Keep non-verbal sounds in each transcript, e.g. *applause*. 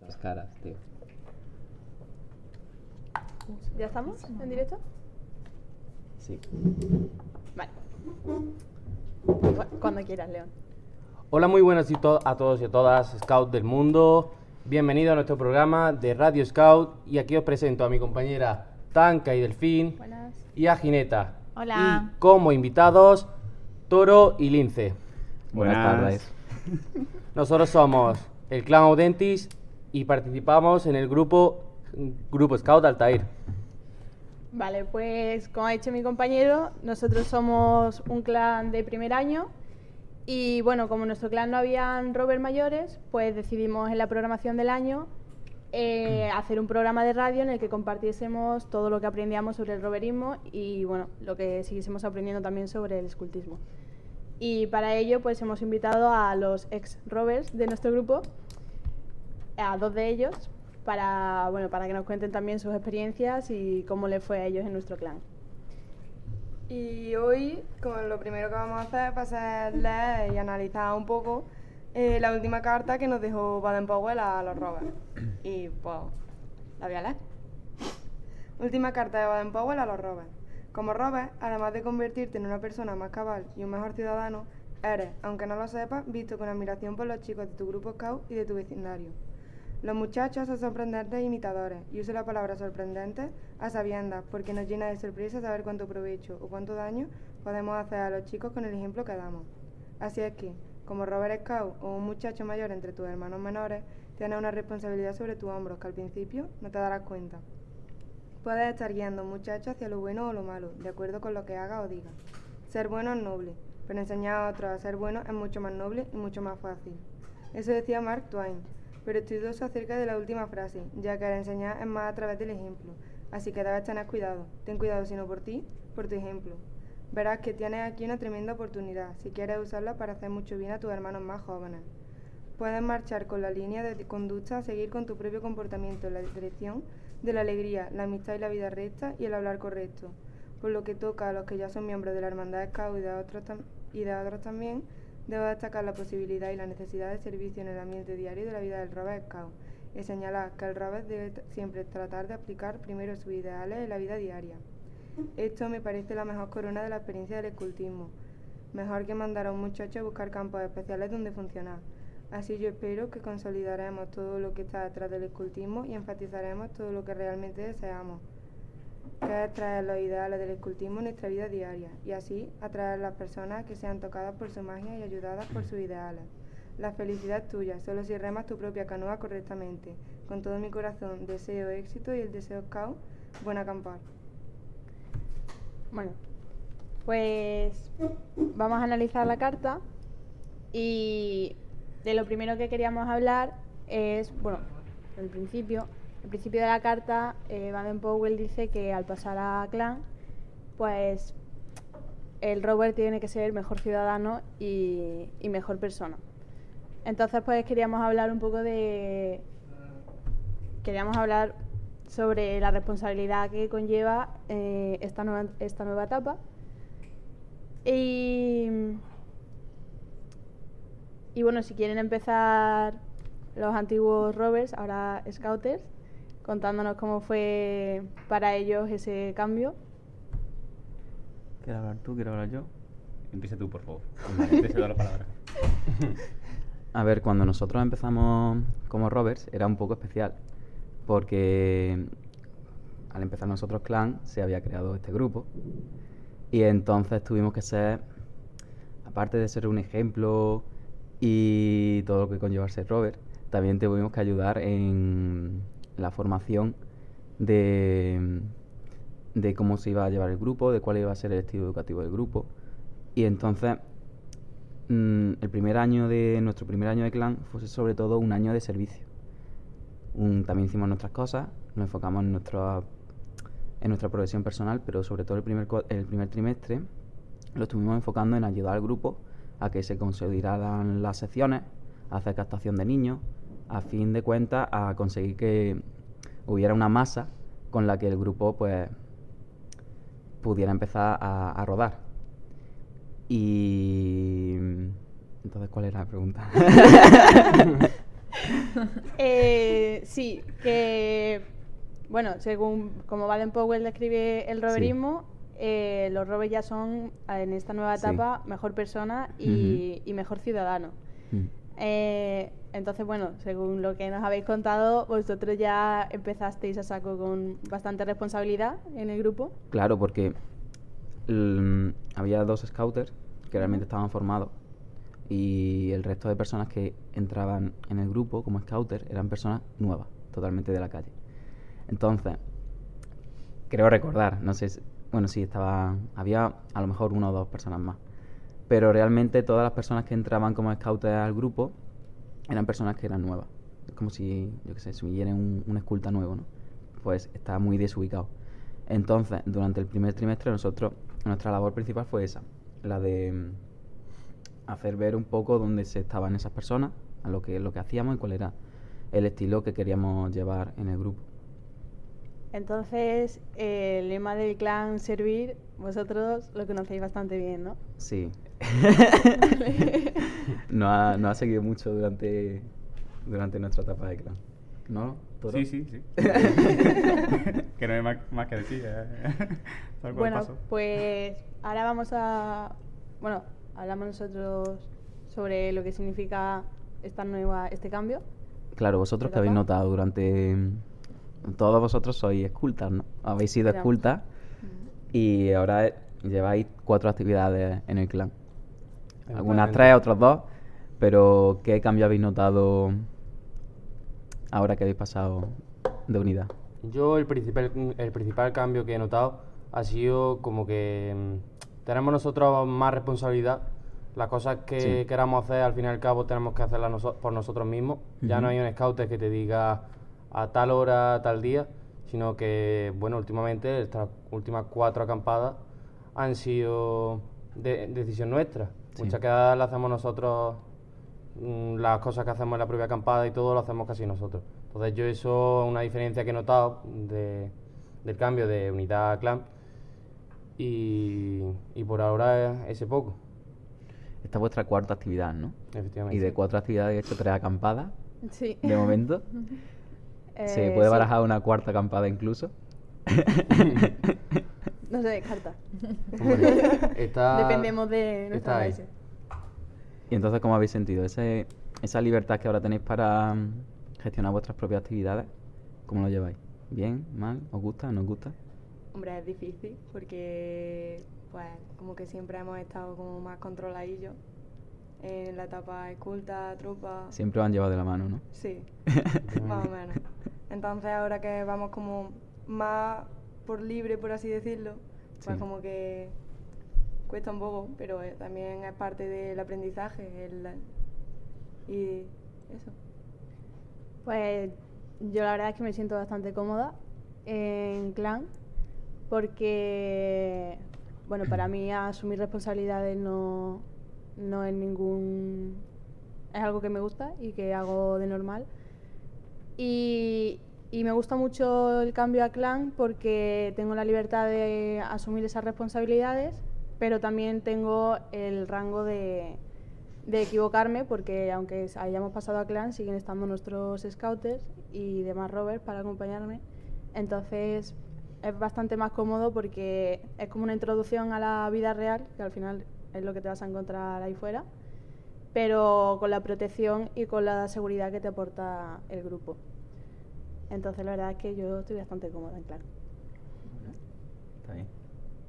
Las caras, tío. ¿Ya estamos en directo? Sí. Vale. Cu- Cuando quieras, León. Hola, muy buenas a todos y a todas, Scout del mundo. Bienvenido a nuestro programa de Radio Scout. Y aquí os presento a mi compañera Tanca y Delfín Buenas. y a Gineta. Hola. Y como invitados, Toro y Lince. Buenas tardes. Nosotros somos el clan Audentis y participamos en el grupo, grupo Scout Altair. Vale, pues como ha dicho mi compañero, nosotros somos un clan de primer año y bueno, como en nuestro clan no habían rovers mayores, pues decidimos en la programación del año eh, hacer un programa de radio en el que compartiésemos todo lo que aprendíamos sobre el roverismo y bueno, lo que siguiésemos aprendiendo también sobre el escultismo. Y para ello pues hemos invitado a los ex rovers de nuestro grupo, a dos de ellos, para, bueno, para que nos cuenten también sus experiencias y cómo les fue a ellos en nuestro clan. Y hoy, como lo primero que vamos a hacer va a ser leer y analizar un poco eh, la última carta que nos dejó Baden Powell a los Rovers. Y pues, la voy a leer. Última carta de Baden Powell a los Rovers. Como Robert, además de convertirte en una persona más cabal y un mejor ciudadano, eres, aunque no lo sepas, visto con admiración por los chicos de tu grupo Scout y de tu vecindario. Los muchachos son sorprendentes imitadores, y uso la palabra sorprendente a sabiendas, porque nos llena de sorpresa saber cuánto provecho o cuánto daño podemos hacer a los chicos con el ejemplo que damos. Así es que, como Robert Scout o un muchacho mayor entre tus hermanos menores, tienes una responsabilidad sobre tus hombros que al principio no te darás cuenta. Puedes estar guiando a un muchacho hacia lo bueno o lo malo, de acuerdo con lo que haga o diga. Ser bueno es noble, pero enseñar a otros a ser bueno es mucho más noble y mucho más fácil. Eso decía Mark Twain, pero estoy dudoso acerca de la última frase, ya que el enseñar es más a través del ejemplo. Así que debes tener cuidado. Ten cuidado si no por ti, por tu ejemplo. Verás que tienes aquí una tremenda oportunidad, si quieres usarla para hacer mucho bien a tus hermanos más jóvenes. Puedes marchar con la línea de conducta seguir con tu propio comportamiento en la dirección de la alegría, la amistad y la vida recta y el hablar correcto. Por lo que toca a los que ya son miembros de la Hermandad y de otros, y de otros también, debo destacar la posibilidad y la necesidad de servicio en el ambiente diario de la vida del Robert Scout y señalar que el Robert debe siempre tratar de aplicar primero sus ideales en la vida diaria. Esto me parece la mejor corona de la experiencia del escultismo. Mejor que mandar a un muchacho a buscar campos especiales donde funcionar. Así yo espero que consolidaremos todo lo que está detrás del escultismo y enfatizaremos todo lo que realmente deseamos, que es traer los ideales del escultismo en nuestra vida diaria y así atraer a las personas que sean tocadas por su magia y ayudadas por sus ideales. La felicidad es tuya, solo si remas tu propia canoa correctamente. Con todo mi corazón deseo éxito y el deseo scout, buen acampar. Bueno, pues vamos a analizar la carta y de lo primero que queríamos hablar es, bueno, el principio. El principio de la carta, eh, Baden Powell dice que al pasar a clan, pues el Robert tiene que ser mejor ciudadano y, y mejor persona. Entonces, pues queríamos hablar un poco de. Queríamos hablar sobre la responsabilidad que conlleva eh, esta, nueva, esta nueva etapa. Y, y bueno, si quieren empezar los antiguos rovers, ahora scouters, contándonos cómo fue para ellos ese cambio. ¿Quieres hablar tú? ¿Quieres hablar yo? Empieza tú, por favor. *laughs* Cedo la palabra. A ver, cuando nosotros empezamos como Roberts era un poco especial, porque al empezar nosotros clan se había creado este grupo y entonces tuvimos que ser, aparte de ser un ejemplo y todo lo que conlleva ser Robert, también tuvimos que ayudar en la formación de, cómo se iba a llevar el grupo, de cuál iba a ser el estilo educativo del grupo. Y entonces mm, el primer año de nuestro primer año de clan fue sobre todo un año de servicio. También hicimos nuestras cosas, nos enfocamos en nuestra en nuestra progresión personal, pero sobre todo el primer el primer trimestre lo estuvimos enfocando en ayudar al grupo a que se consolidaran las secciones, a hacer captación de niños, a fin de cuentas a conseguir que hubiera una masa con la que el grupo pues pudiera empezar a, a rodar. Y entonces, ¿cuál era la pregunta? *laughs* Eh, sí, que bueno, según como Baden Powell describe el roverismo, eh, los rovers ya son en esta nueva Sí. etapa mejor persona y, y mejor ciudadano. Mm. Eh, entonces, bueno, según lo que nos habéis contado, vosotros ya empezasteis a saco con bastante responsabilidad en el grupo. Claro, porque mm, había dos scouters que realmente estaban formados y el resto de personas que entraban en el grupo como scouter eran personas nuevas, totalmente de la calle. Entonces, creo recordar, no sé, si- bueno, sí, estaba, había a lo mejor una o dos personas más, pero realmente todas las personas que entraban como scouters al grupo eran personas que eran nuevas. Es como si, yo qué sé, si hubiera un, un esculta nuevo, ¿no? Pues está muy desubicado. Entonces, durante el primer trimestre nosotros, nuestra labor principal fue esa, la de mm, hacer ver un poco dónde se estaban esas personas, a lo que, lo que hacíamos y cuál era el estilo que queríamos llevar en el grupo. Entonces, eh, el lema del clan Servir, vosotros lo conocéis bastante bien, ¿no? Sí. *laughs* no, ha, no ha seguido mucho durante, durante nuestra etapa de clan. ¿No? Toro? Sí, sí, sí. *laughs* que no hay más, más que decir. eh. *laughs* Bueno, pues ahora vamos a... Bueno, hablamos nosotros sobre lo que significa esta nueva, este cambio. Claro, vosotros que habéis notado durante... Todos vosotros sois escultas, ¿no? Habéis sido escultas y ahora lleváis cuatro actividades en el clan. Algunas tres, otras dos. Pero ¿qué cambio habéis notado ahora que habéis pasado de unidad? Yo el principal, el principal cambio que he notado ha sido como que mm, tenemos nosotros más responsabilidad. Las cosas que Sí. queramos hacer, al fin y al cabo, tenemos que hacerlas noso- por nosotros mismos. Ya no hay un scout que te diga a tal hora, tal día, sino que, bueno, últimamente, estas últimas cuatro acampadas han sido de, decisión nuestra. Sí. Muchas quedadas las hacemos nosotros mm, las cosas que hacemos en la propia acampada y todo lo hacemos casi nosotros. Entonces yo eso es una diferencia que he notado de- del cambio de unidad a clan y, y por ahora ese poco, Esta es vuestra cuarta actividad, ¿no? efectivamente. Y de cuatro actividades he hecho tres acampadas, Sí. de momento. *laughs* ¿Se Eh, puede sí. barajar una cuarta acampada incluso? *laughs* No se descarta. Hombre, está- Dependemos de nuestro está ahí. Y entonces, ¿cómo habéis sentido? Ese, esa libertad que ahora tenéis para mm, gestionar vuestras propias actividades, ¿cómo lo lleváis? ¿Bien? ¿Mal? ¿Os gusta? ¿No os gusta? Hombre, es difícil porque, pues, como que siempre hemos estado como más controladillos en la etapa esculta, trupa. Siempre han llevado de la mano, ¿no? Sí, *laughs* más o menos. Entonces ahora que vamos como más por libre, por así decirlo, pues Sí. como que cuesta un poco, pero eh, también es parte del aprendizaje. el- y eso. Pues yo la verdad es que me siento bastante cómoda en clan porque, bueno, para mí *coughs* asumir responsabilidades no, no es ningún... es algo que me gusta y que hago de normal. Y, y me gusta mucho el cambio a clan porque tengo la libertad de asumir esas responsabilidades, pero también tengo el rango de, equivocarme porque aunque hayamos pasado a clan siguen estando nuestros scouters y demás rovers para acompañarme. Entonces es bastante más cómodo porque es como una introducción a la vida real, que al final es lo que te vas a encontrar ahí fuera, pero con la protección y con la seguridad que te aporta el grupo. Entonces la verdad es que yo estoy bastante cómoda en clan. Está bien.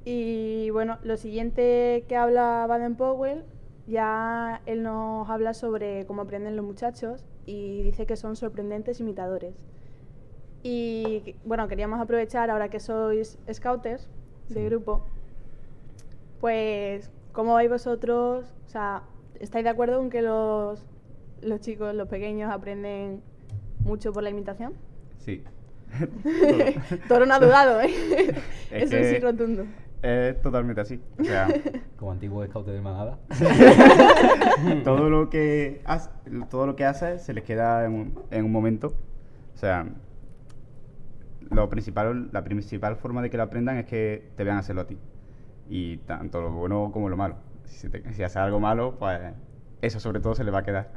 Y bueno, lo siguiente que habla Baden Powell, ya él nos habla sobre cómo aprenden los muchachos y dice que son sorprendentes imitadores. Y bueno, queríamos aprovechar ahora que sois scouters de Sí. grupo, pues, ¿cómo vais vosotros? O sea, ¿estáis de acuerdo con que los, los chicos, los pequeños, aprenden mucho por la imitación? Sí. *laughs* Toro no ha dudado, ¿eh? *laughs* Es Eso sí que- rotundo. Es totalmente así. O sea, *laughs* Como antiguo scout de manada. todo lo que hace, todo lo que hace se les queda en un, en un momento. O sea, lo principal, la principal forma de que lo aprendan es que te vean hacerlo a ti. Y tanto lo bueno como lo malo. Si, se te- si haces algo malo, pues eso sobre todo se le va a quedar.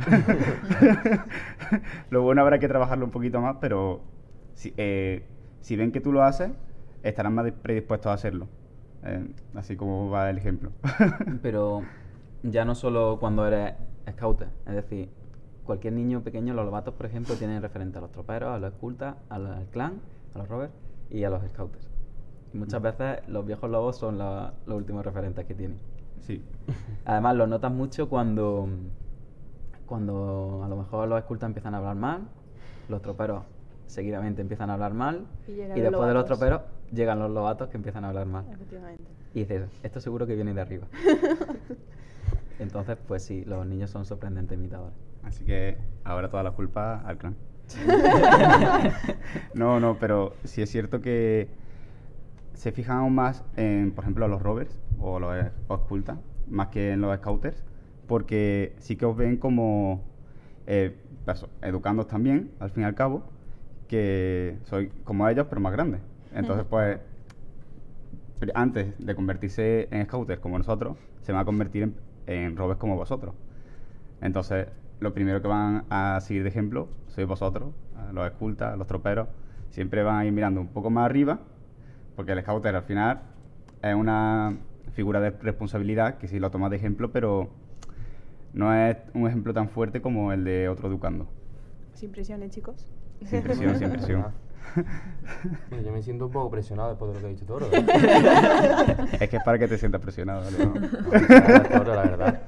lo bueno habrá que trabajarlo un poquito más, pero si, eh, si ven que tú lo haces, estarán más predispuestos a hacerlo. Eh, así como va el ejemplo. *laughs* Pero ya no solo cuando eres scouter, es decir, cualquier niño pequeño, los lobatos, por ejemplo, tienen referente a los troperos, a los escultas, al, al clan, a los rovers y a los scouters. Y muchas veces los viejos lobos son la- los últimos referentes que tienen. sí. *laughs* Además, lo notas mucho cuando, cuando a lo mejor los escultas empiezan a hablar mal, los troperos seguidamente empiezan a hablar mal, Y después de los lobatos. troperos llegan los lobatos que empiezan a hablar mal. Efectivamente. Y dices, esto seguro que viene de arriba. *laughs* Entonces, pues sí, los niños son sorprendentes imitadores. Así que ahora toda la culpa al clan. *laughs* no, no, pero sí es cierto que se fijan aún más en, por ejemplo, los rovers o los o escultas, más que en los scouters, porque sí que os ven como eh, educandos también, al fin y al cabo, que soy como ellos, pero más grandes. Entonces, pues, antes de convertirse en scouters como nosotros, se van a convertir en, en rovers como vosotros. Entonces, lo primero que van a seguir de ejemplo sois vosotros, los escultas, los troperos. Siempre van a ir mirando un poco más arriba, porque el scouter al final es una figura de responsabilidad que sí lo tomas de ejemplo, pero no es un ejemplo tan fuerte como el de otro educando. Sin presiones, chicos. Sin presión, sin presión. Mira, yo me siento un poco presionado después de lo que ha dicho Toro. es que es para que te sientas presionado. ¿no? *laughs* Toro, la verdad.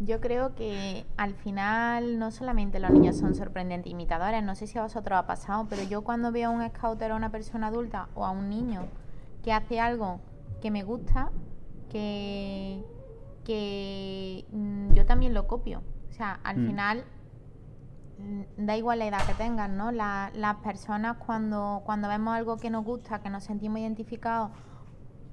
Yo creo que al final no solamente los niños son sorprendentes imitadores, no sé si a vosotros ha pasado, pero yo cuando veo a un scouter o a una persona adulta o a un niño que hace algo que me gusta, que, que mm, yo también lo copio. O sea, al Mm. final da igual la edad que tengan, ¿no? La- las personas cuando, cuando vemos algo que nos gusta, que nos sentimos identificados,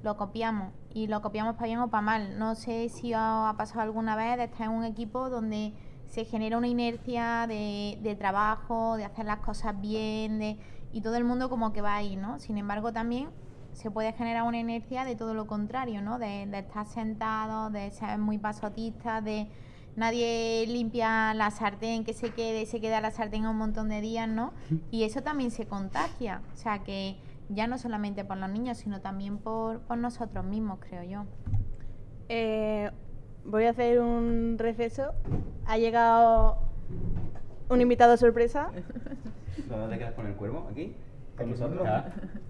lo copiamos y lo copiamos para bien o para mal. No sé si os ha pasado alguna vez de estar en un equipo donde se genera una inercia de, de trabajo, de hacer las cosas bien, de, y todo el mundo como que va ahí, ¿no? Sin embargo, también se puede generar una inercia de todo lo contrario, ¿no? De, de estar sentado, de ser muy pasotistas, de nadie limpia la sartén, que se quede, se queda la sartén un montón de días, ¿no? Y eso también se contagia. O sea que ya no solamente por los niños, sino también por, por nosotros mismos, creo yo. Eh, voy a hacer un receso. Ha llegado un invitado sorpresa. *laughs* ¿Dónde te quedas con el cuervo? ¿Aquí? ¿Con nosotros?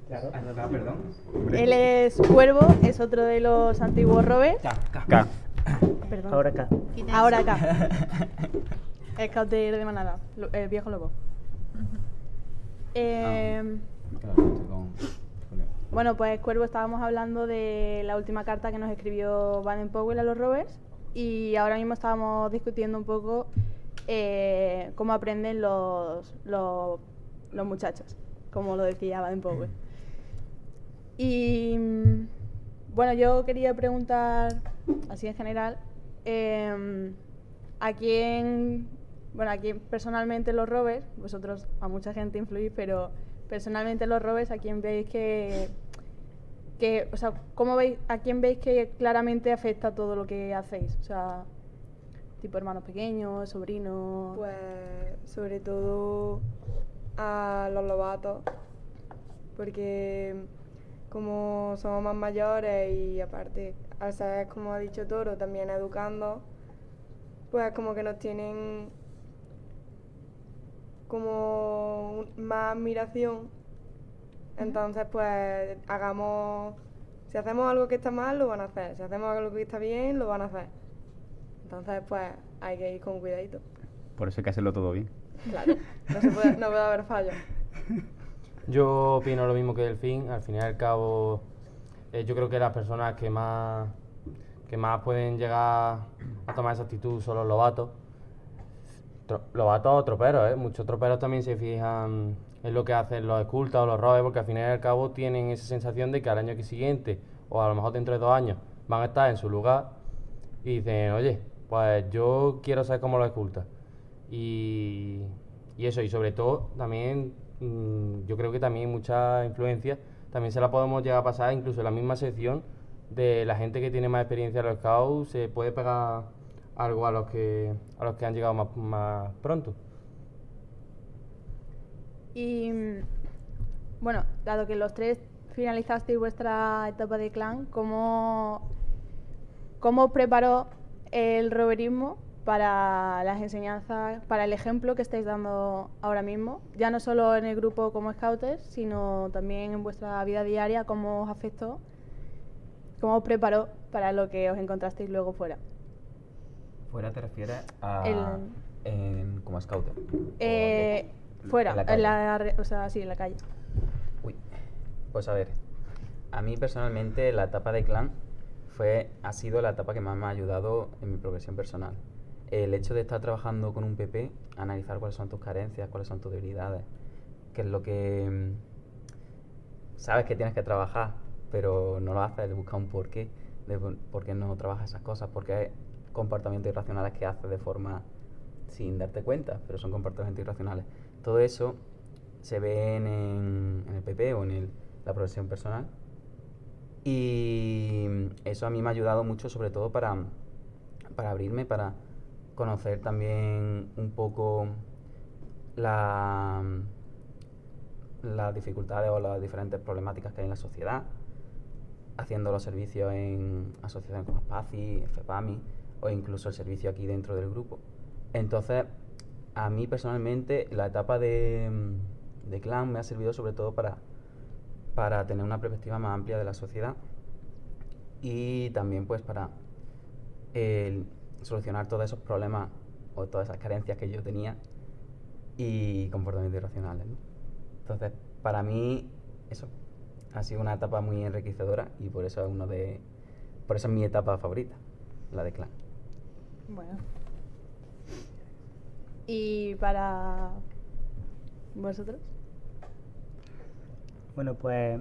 Claro. Ah, perdón. Él es Cuervo, es otro de los antiguos Robes. Perdón. Ahora acá. Ahora acá. *laughs* Scouter de manada, lo- el viejo lobo. Eh, Claro, estoy con Julián. Bueno, pues Cuervo estábamos hablando de la última carta que nos escribió Baden Powell a los Rovers y ahora mismo estábamos discutiendo un poco eh, cómo aprenden los, los, los muchachos, como lo decía Baden Powell. Y mm, bueno, yo quería preguntar, así en general, em, a quién, bueno, a quién personalmente los Rovers, vosotros a mucha gente influís, pero personalmente los Rovers, a quién veis que, que, o sea, ¿cómo veis, a quién veis que claramente afecta todo lo que hacéis? O sea, tipo hermanos pequeños, sobrinos. Pues sobre todo a los lobatos, porque como somos más mayores y aparte al ser, como ha dicho Toro, también educando, pues como que nos tienen como un- más admiración. Entonces, pues hagamos, si hacemos algo que está mal, lo van a hacer. Si hacemos algo que está bien, lo van a hacer. Entonces, pues hay que ir con cuidadito. Por eso hay que hacerlo todo bien. Claro, no, se puede, no puede haber fallos. *laughs* Yo opino lo mismo que el fin. Al fin y al cabo, eh, yo creo que las personas que más que más pueden llegar a tomar esa actitud son los lobatos. Tro- lobatos o troperos, ¿eh? Muchos troperos también se fijan en lo que hacen los escultas o los robes, porque al fin y al cabo tienen esa sensación de que al año que siguiente, o a lo mejor dentro de dos años, van a estar en su lugar y dicen, oye, pues yo quiero ser como los escultas. Y, y eso, y sobre todo también, mm, yo creo que también mucha influencia, también se la podemos llegar a pasar incluso en la misma sección de la gente que tiene más experiencia en los scouts, se puede pegar algo a los que, a los que han llegado más, más pronto. Y mm, bueno, dado que los tres finalizasteis vuestra etapa de clan, ¿cómo, cómo preparó el roverismo para las enseñanzas, para el ejemplo que estáis dando ahora mismo? Ya no solo en el grupo como scouters, sino también en vuestra vida diaria, ¿cómo os afectó? ¿Cómo os preparó para lo que os encontrasteis luego fuera? Fuera te refieres a. El- en- como scouter. Eh, ¿O fuera, en la en calle? la, o sea, sí, en la calle. Uy, pues a ver, a mí personalmente la etapa de clan fue, ha sido la etapa que más me ha ayudado en mi progresión personal. El hecho de estar trabajando con un PP, analizar cuáles son tus carencias, cuáles son tus debilidades, qué es lo que mm, sabes que tienes que trabajar, pero no lo haces, de buscar un porqué, de por qué no trabajas esas cosas, porque hay comportamientos irracionales que haces de forma sin darte cuenta, pero son comportamientos irracionales. Todo eso se ven en, en el PP o en el- la progresión personal. Y eso a mí me ha ayudado mucho, sobre todo para, para abrirme, para conocer también un poco la, las dificultades o las diferentes problemáticas que hay en la sociedad, haciendo los servicios en asociaciones como SPACI, FEPAMI o incluso el servicio aquí dentro del grupo. Entonces, a mí personalmente la etapa de, de clan me ha servido sobre todo para, para tener una perspectiva más amplia de la sociedad y también pues para el solucionar todos esos problemas o todas esas carencias que yo tenía y comportamientos irracionales. ¿no? Entonces, para mí eso ha sido una etapa muy enriquecedora y por eso es uno de por eso es mi etapa favorita, la de clan. Bueno. ¿Y para vosotros? Bueno, pues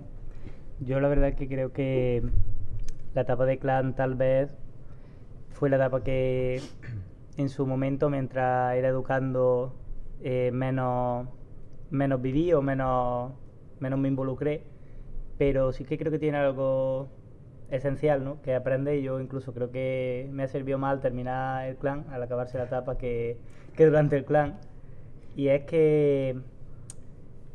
yo la verdad es que creo que la etapa de clan tal vez fue la etapa que *clears throat* en su momento, mientras era educando, eh, menos, menos viví o menos, menos me involucré. Pero sí que creo que tiene algo esencial, ¿no? Que aprende y yo incluso creo que me ha servido más al terminar el clan, al acabarse la etapa, que, que durante el clan. Y es que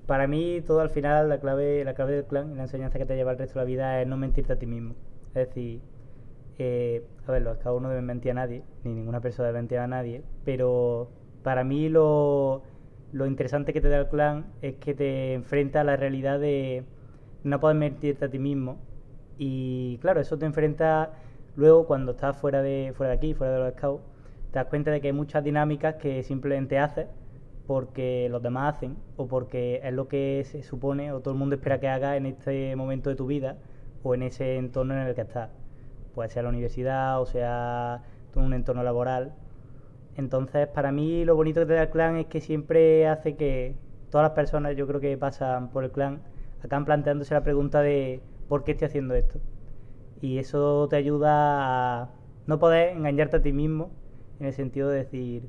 para mí todo al final la clave, la clave del clan y la enseñanza que te lleva el resto de la vida es no mentirte a ti mismo. Es decir, eh, a ver, los scouts no deben mentir a nadie, ni ninguna persona debe mentir a nadie, pero para mí lo, interesante que te da el clan es que te enfrenta a la realidad de no poder mentirte a ti mismo. Y claro, eso te enfrenta luego cuando estás fuera de, fuera de aquí, fuera de los scouts, te das cuenta de que hay muchas dinámicas que simplemente haces porque los demás hacen o porque es lo que se supone o todo el mundo espera que hagas en este momento de tu vida o en ese entorno en el que estás. Puede ser la universidad o sea un entorno laboral. Entonces, para mí lo bonito que te da el clan es que siempre hace que todas las personas, yo creo que pasan por el clan, acaban planteándose la pregunta de ¿por qué estoy haciendo esto? Y eso te ayuda a no poder engañarte a ti mismo en el sentido de decir,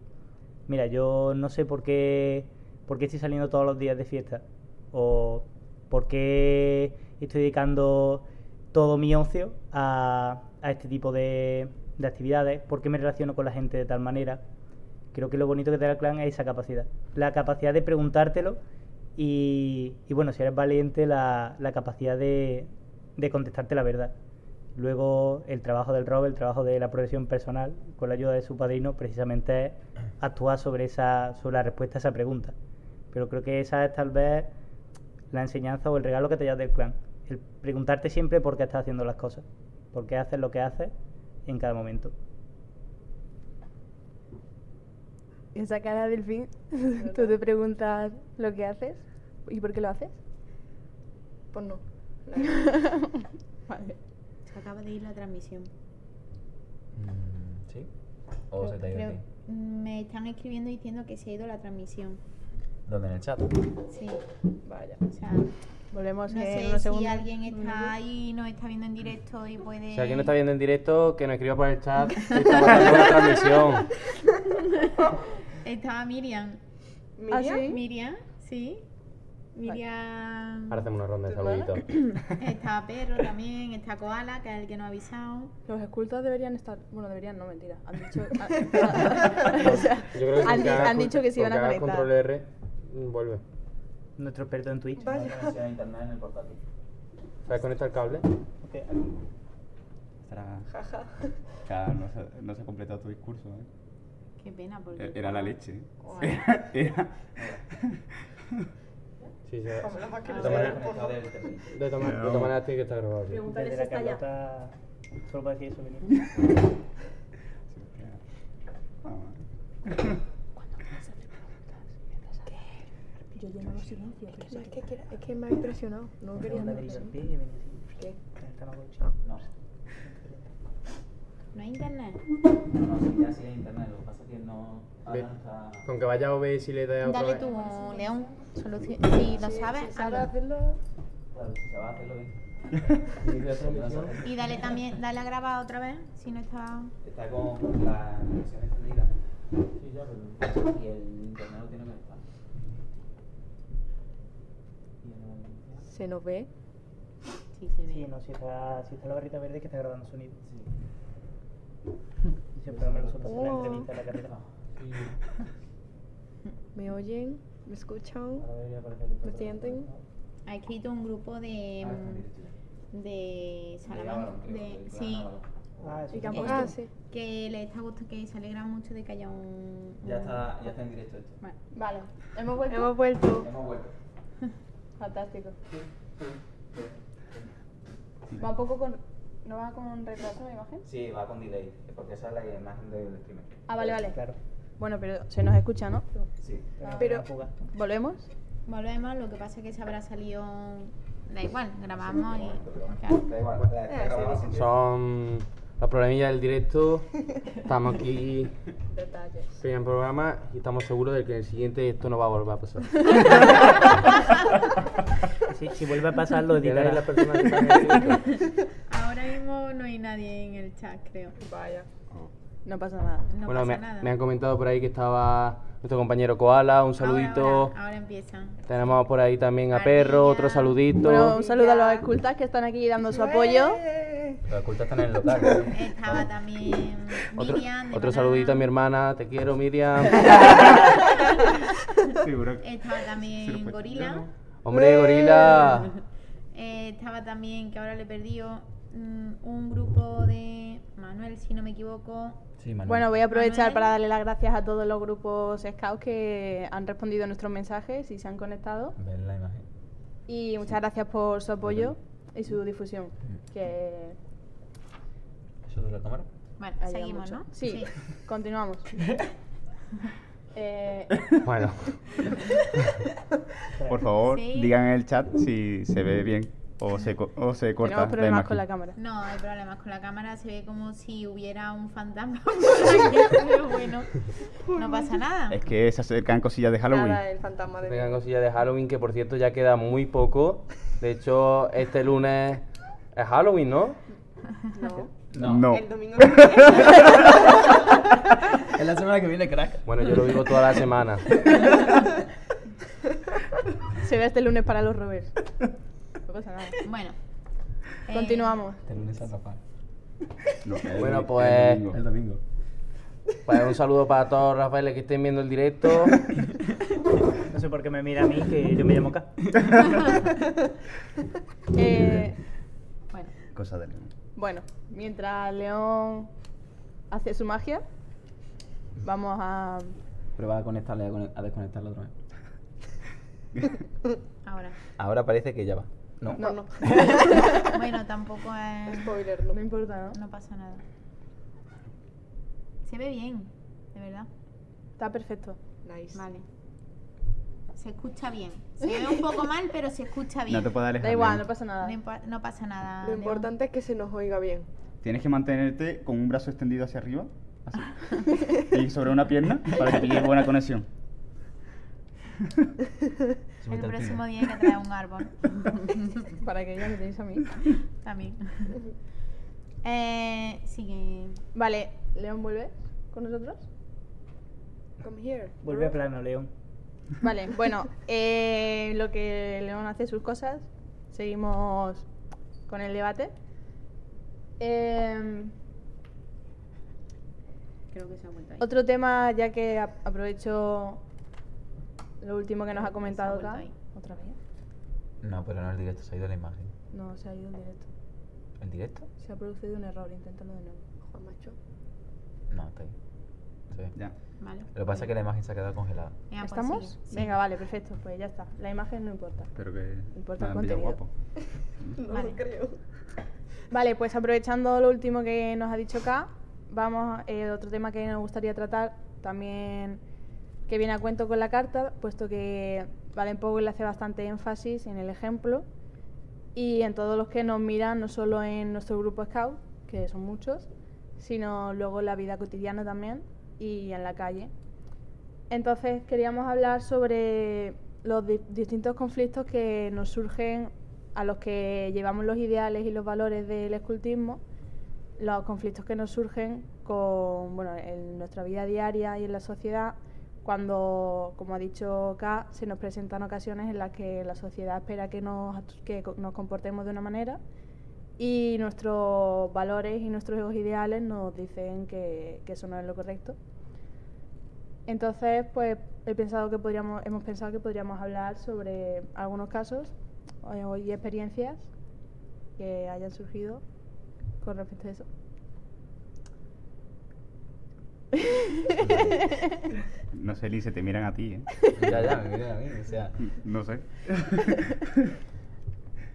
mira, yo no sé por qué, por qué estoy saliendo todos los días de fiesta o por qué estoy dedicando todo mi ocio a, a este tipo de, de actividades, por qué me relaciono con la gente de tal manera. Creo que lo bonito que te da el clan es esa capacidad, la capacidad de preguntártelo y, bueno, si eres valiente, la, capacidad de, de contestarte la verdad. Luego el trabajo del Rob, el trabajo de la progresión personal, con la ayuda de su padrino, precisamente es actuar sobre esa, sobre la respuesta a esa pregunta. Pero creo que esa es tal vez la enseñanza o el regalo que te llevas del clan. El preguntarte siempre por qué estás haciendo las cosas, por qué haces lo que haces en cada momento. Esa cara del fin, *laughs* tú te preguntas lo que haces y por qué lo haces. Pues no. *laughs* Vale. Se acaba de ir la transmisión. ¿Sí? ¿O se te ha ido Creo- me están escribiendo diciendo que se ha ido la transmisión. ¿Dónde? ¿En el chat? Sí. Vaya. O sea, Volvemos no en sé unos si segundos. alguien está ahí y nos está viendo en directo y puede. Si alguien lo está viendo en directo, que nos escriba por el chat. *laughs* Estamos haciendo la transmisión. Estaba Miriam. ¿Ah, Miriam, sí? Miriam, sí. Miriam. Ahora hacemos una ronda de saluditos. *coughs* Está Perro también, está Koala, que es el que nos ha avisado. Los escultos deberían estar. Bueno, deberían, no, mentira. Han dicho. *laughs* *laughs* o sea, Yo creo que han, han dicho que se iban a conectar. control R, mm, vuelve. Nuestro experto en Twitch. Vaya. conexión a internet en el portátil. ¿Sabes conectar el cable? Ok, aquí. Estará... Jaja. Claro, no se, no se ha completado tu discurso, ¿eh? Qué pena, porque. E- Era la leche. ¿eh? *laughs* Era, era- Sí, sí. De todas maneras- de todas tiene que estar grabado. sí. Desde la Carlota, solo para decir eso, *laughs* venir. *laughs* Ah, Yo lleno los silencios. No, es que, quiera- es que me ha impresionado. No quería y venir así. ¿Qué? Ah. No. No hay internet. No, no, sí, ya sí hay internet. Lo que pasa es que no. Ahora no está. Con que vaya a OBS y le dé otra Dale tú, León. Solución. Si lo sabes, si sabes hacerlo. Claro, si se va a hacerlo bien. Y dale también, dale a grabar otra vez, si no está. Está con la conexión extendida. Sí, ya, pero. Y el internet lo tiene conectado. Y el- Se nos ve. Sí, se ve. Sí, no, si está, si está la barrita verde que está grabando sonido. Sí. *laughs* Y siempre me en la entrevista en la carrera. ¿Me oyen? ¿Me escuchan? ¿Me sienten? Ha escrito un grupo de. Ah, de Salamanca. De, sí, Avalon. Ah, sí. Ah, sí. que le está gustando, que se alegra mucho de que haya un. Ya está, ya está en directo esto. Bueno, Vale, hemos vuelto. Hemos vuelto. Hemos vuelto. Fantástico. Va un poco con. ¿No va con retraso la imagen? Sí, va con delay, porque esa es la imagen del streamer. Ah, vale, vale. Claro. Bueno, pero se nos escucha, ¿no? Sí. Pero-. ¿Volvemos? volvemos, lo que pasa es que se habrá salido. Da igual, grabamos y. Da igual, la- la grabamos Son los problemillas del directo. Estamos aquí Detalles. en programa y estamos seguros de que en el siguiente esto no va a volver a pasar. *laughs* Sí, si vuelve a pasar, lo ¿Quién es editará. la persona que está en el directo? Ahora mismo no hay nadie en el chat, creo. Vaya. No pasa nada. No bueno, pasa me, nada. me han comentado por ahí que estaba nuestro compañero Koala, un saludito. Ahora, ahora empieza. Tenemos por ahí también a. Perro, otro saludito. Bueno, un saludo a los escultas que están aquí dando su apoyo. Los ocultos están en el local. ¿no? Estaba también Otro, Miriam. otro saludito a mi hermana, te quiero Miriam. *laughs* Estaba también Gorila. Hombre, gorila. Eh, estaba también, que ahora le he perdido, mm, un grupo de Manuel, si no me equivoco. Sí, Manuel. Bueno, voy a aprovechar Manuel. para darle las gracias a todos los grupos scouts que han respondido a nuestros mensajes y se han conectado. Ven la imagen. Y muchas gracias por su apoyo y su difusión. Que ¿Eso de la cámara? Bueno, ayuda seguimos, mucho. ¿no? Sí, continuamos. *laughs* Eh, *laughs* Bueno, *laughs* Por favor, Sí. digan en el chat si se ve bien o se, o se corta tenemos la problemas imagen. con la cámara. No, hay problemas con la cámara, se ve como si hubiera un fantasma *laughs* pero bueno, no pasa nada. Es que se acercan cosillas de Halloween. Nada, el fantasma de. tengan cosillas de Halloween, que por cierto ya queda muy poco. De hecho, este lunes es Halloween, ¿no? No. No. El domingo. *laughs* Es la semana que viene, crack. Bueno, yo lo vivo toda la semana. Se ve este lunes para los rovers. Pasa nada. *laughs* Bueno. eh, Continuamos. Lunes a Rafael. No, el Bueno, domi- pues- el domingo. El domingo. Pues un saludo para todos los Rafaeles que estén viendo el directo. *laughs* No sé por qué me mira a mí, que yo me llamo K. *laughs* Eh, Bueno, Cosa de León. bueno, mientras León hace su magia, vamos a... Prueba a conectarle, a a desconectarlo otra vez. ahora. Ahora parece que ya va. No. No, no. *laughs* Bueno, tampoco es. Spoiler, no. No importa, ¿no? No pasa nada. Se ve bien, de verdad. Está perfecto. Nice. Vale. Se escucha bien. Se ve un poco mal, pero se escucha bien. No te puedes alejar. Da igual, no pasa nada. No, impo- no pasa nada. Lo importante es que se nos oiga bien. Tienes que mantenerte con un brazo extendido hacia arriba. Así. *laughs* y sobre una pierna para que pille buena conexión. *laughs* El próximo día hay que traer un árbol. *laughs* Para que ya me tenéis a mí. *laughs* También. Eh, sigue. Vale, León, ¿vuelves con nosotros? Come here. Vuelve a plano, León. Vale, bueno, eh, lo que León hace sus cosas, seguimos con el debate. Eh, Creo que se ha vuelto ahí. otro tema, ya que aprovecho lo último que nos ha comentado acá. ¿Otra vez? No, pero no el directo, se ha ido la imagen. No, se ha ido en directo. ¿El directo? Se ha producido un error, inténtalo de nuevo. Juan Macho. No, está ahí. Sí. Ya. Vale. Lo que pasa es que la imagen se ha quedado congelada. Venga, pues ¿Estamos? Sí. Venga, vale, perfecto. Pues ya está. La imagen no importa. Espero que Importa el contenido. guapo. *laughs* No Vale. lo creo. Vale, pues aprovechando lo último que nos ha dicho K, vamos eh, otro tema que nos gustaría tratar también que viene a cuento con la carta, puesto que Baden Powell hace bastante énfasis en el ejemplo y en todos los que nos miran, no solo en nuestro grupo Scout, que son muchos, sino luego en la vida cotidiana también y en la calle. Entonces queríamos hablar sobre los di- distintos conflictos que nos surgen a los que llevamos los ideales y los valores del escultismo, los conflictos que nos surgen con, bueno, en nuestra vida diaria y en la sociedad, cuando, como ha dicho K, se nos presentan ocasiones en las que la sociedad espera que nos, que nos comportemos de una manera y nuestros valores y nuestros ideales nos dicen que, eso no es lo correcto. Entonces, pues he pensado que podríamos, hemos pensado que podríamos hablar sobre algunos casos o- y experiencias que hayan surgido con respecto a eso. *laughs* No sé, Liz, se te miran a ti, ¿eh? ya, ya, me miren a mí, o sea. *laughs* No sé. *laughs*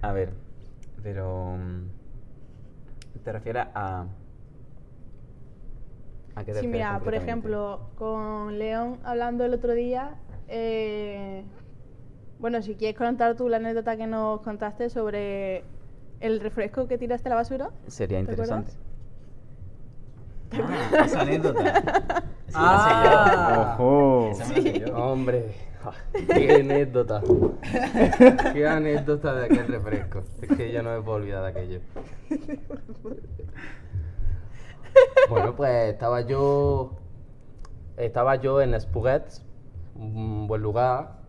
A ver, pero. mm, ¿Te refieres a. ¿A qué te Sí, mira, por ejemplo, con León hablando el otro día, eh, bueno, si quieres contar tú la anécdota que nos contaste sobre el refresco que tiraste a la basura. Sería ¿te interesante. acuerdas? Ah, *laughs* esa anécdota. Sí, Ah. ¡Ojo! esa me la sé yo. Hombre, qué *laughs* anécdota. qué anécdota de aquel refresco. Es que yo no me puedo olvidar de aquello. Bueno, pues estaba yo. Estaba yo en Spuguets, un buen lugar.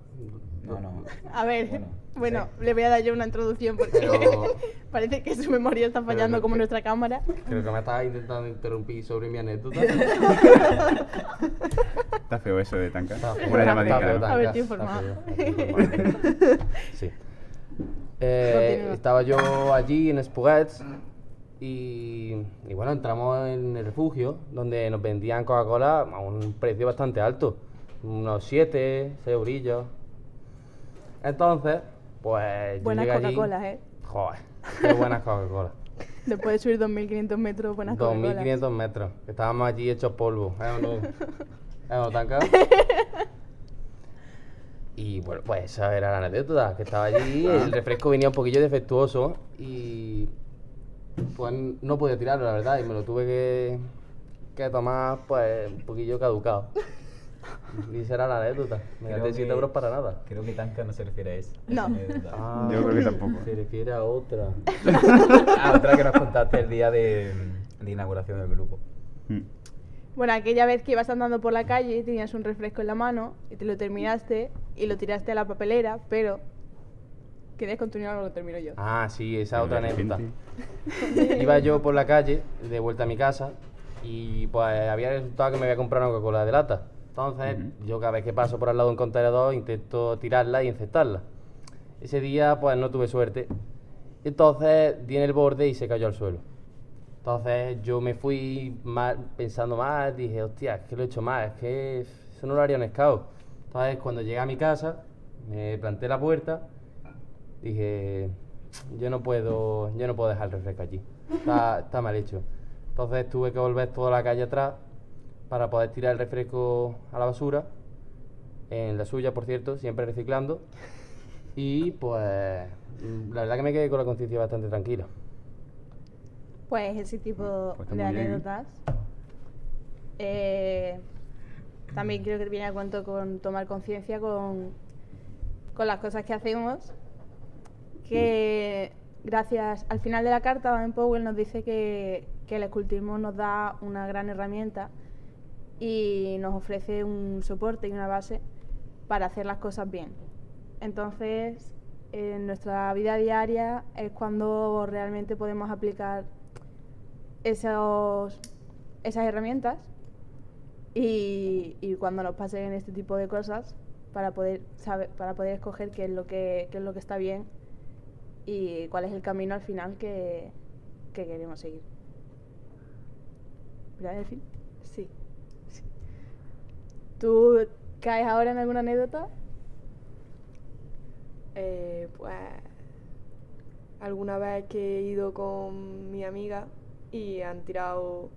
No, no. A ver, Bueno, bueno, sí. le voy a dar yo una introducción porque Pero- *laughs* parece que su memoria está fallando como nuestra cámara. Creo que me estabas intentando interrumpir sobre mi anécdota. *laughs* Está feo eso de tanca. Está feo, Una está feo, ¿no? Tanca, A ver, estoy está informado. feo, *laughs* estoy informado. Sí. Eh, estaba yo allí en Spuguets y, y bueno, entramos en el refugio donde nos vendían Coca-Cola a un precio bastante alto, unos 7, 6 eurillos. Entonces, pues Buenas Coca-Colas, ¿eh? Joder, qué buenas Coca-Cola. *laughs* Después de subir 2.500 metros, buenas Coca-Colas. 2500 metros, estábamos allí hechos polvo. ¿eh no? *laughs* ¿Eh no? *laughs* Y bueno, pues esa era la anécdota, que estaba allí, el refresco venía un poquillo defectuoso y pues no podía tirarlo, la verdad, y me lo tuve que, que tomar pues un poquillo caducado. Y esa era la anécdota, me gasté 7 que- euros para nada. Creo que Tanka no se refiere a eso. No. Ah, Yo creo que tampoco. Se refiere a otra. *laughs* Ah, otra que nos contaste el día de, de inauguración del grupo. Mm. Bueno, aquella vez que ibas andando por la calle y tenías un refresco en la mano y te lo terminaste y lo tiraste a la papelera, pero ¿queréis continuar o lo termino yo? Ah, sí, esa otra anécdota. Iba yo por la calle, de vuelta a mi casa, y pues había resultado que me había comprado una Coca-Cola de lata. Entonces, yo cada vez que paso por al lado de un contenedor intento tirarla y encestarla. Ese día, pues no tuve suerte. Entonces, di en el borde y se cayó al suelo. Entonces, yo me fui mal, pensando mal, dije, hostia, es que lo he hecho mal, es que eso no lo haría un scout. Entonces, cuando llegué a mi casa, me planté la puerta dije yo no puedo yo no puedo dejar el refresco allí está, está mal hecho entonces tuve que volver toda la calle atrás para poder tirar el refresco a la basura en la suya por cierto siempre reciclando *laughs* y pues la verdad que me quedé con la conciencia bastante tranquila Pues ese tipo Pues de ¿eh? anécdotas. Eh, también creo que viene a cuento con tomar conciencia con, con las cosas que hacemos. Que gracias al final de la carta, Baden Powell nos dice que, que el escultismo nos da una gran herramienta y nos ofrece un soporte y una base para hacer las cosas bien. Entonces, en nuestra vida diaria es cuando realmente podemos aplicar esos, esas herramientas y, y cuando nos pasen este tipo de cosas para poder saber, para poder escoger qué es lo que, qué es lo que está bien y cuál es el camino al final que, que queremos seguir. ¿Verdad, Delfín? ¿Tú caes ahora en alguna anécdota? Eh, pues alguna vez que he ido con mi amiga y han tirado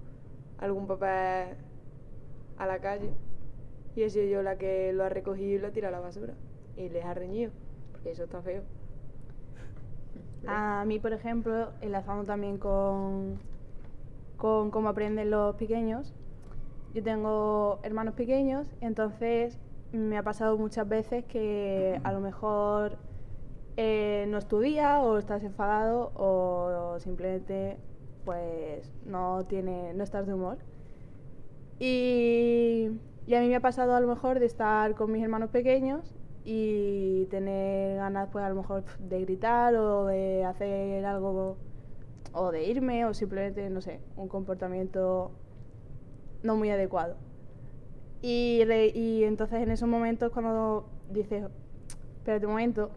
algún papel a la calle y he sido yo la que lo ha recogido y lo ha tirado a la basura y les ha reñido porque eso está feo. A mí, por ejemplo, enlazando también con, con cómo aprenden los pequeños, yo tengo hermanos pequeños, entonces me ha pasado muchas veces que a lo mejor eh, no estudia o estás enfadado o, simplemente pues no tiene no estás de humor. Y, y a mí me ha pasado a lo mejor de estar con mis hermanos pequeños y tener ganas pues a lo mejor de gritar o de hacer algo o de irme o simplemente no sé un comportamiento no muy adecuado. Y, entonces en esos momentos cuando dices espérate un momento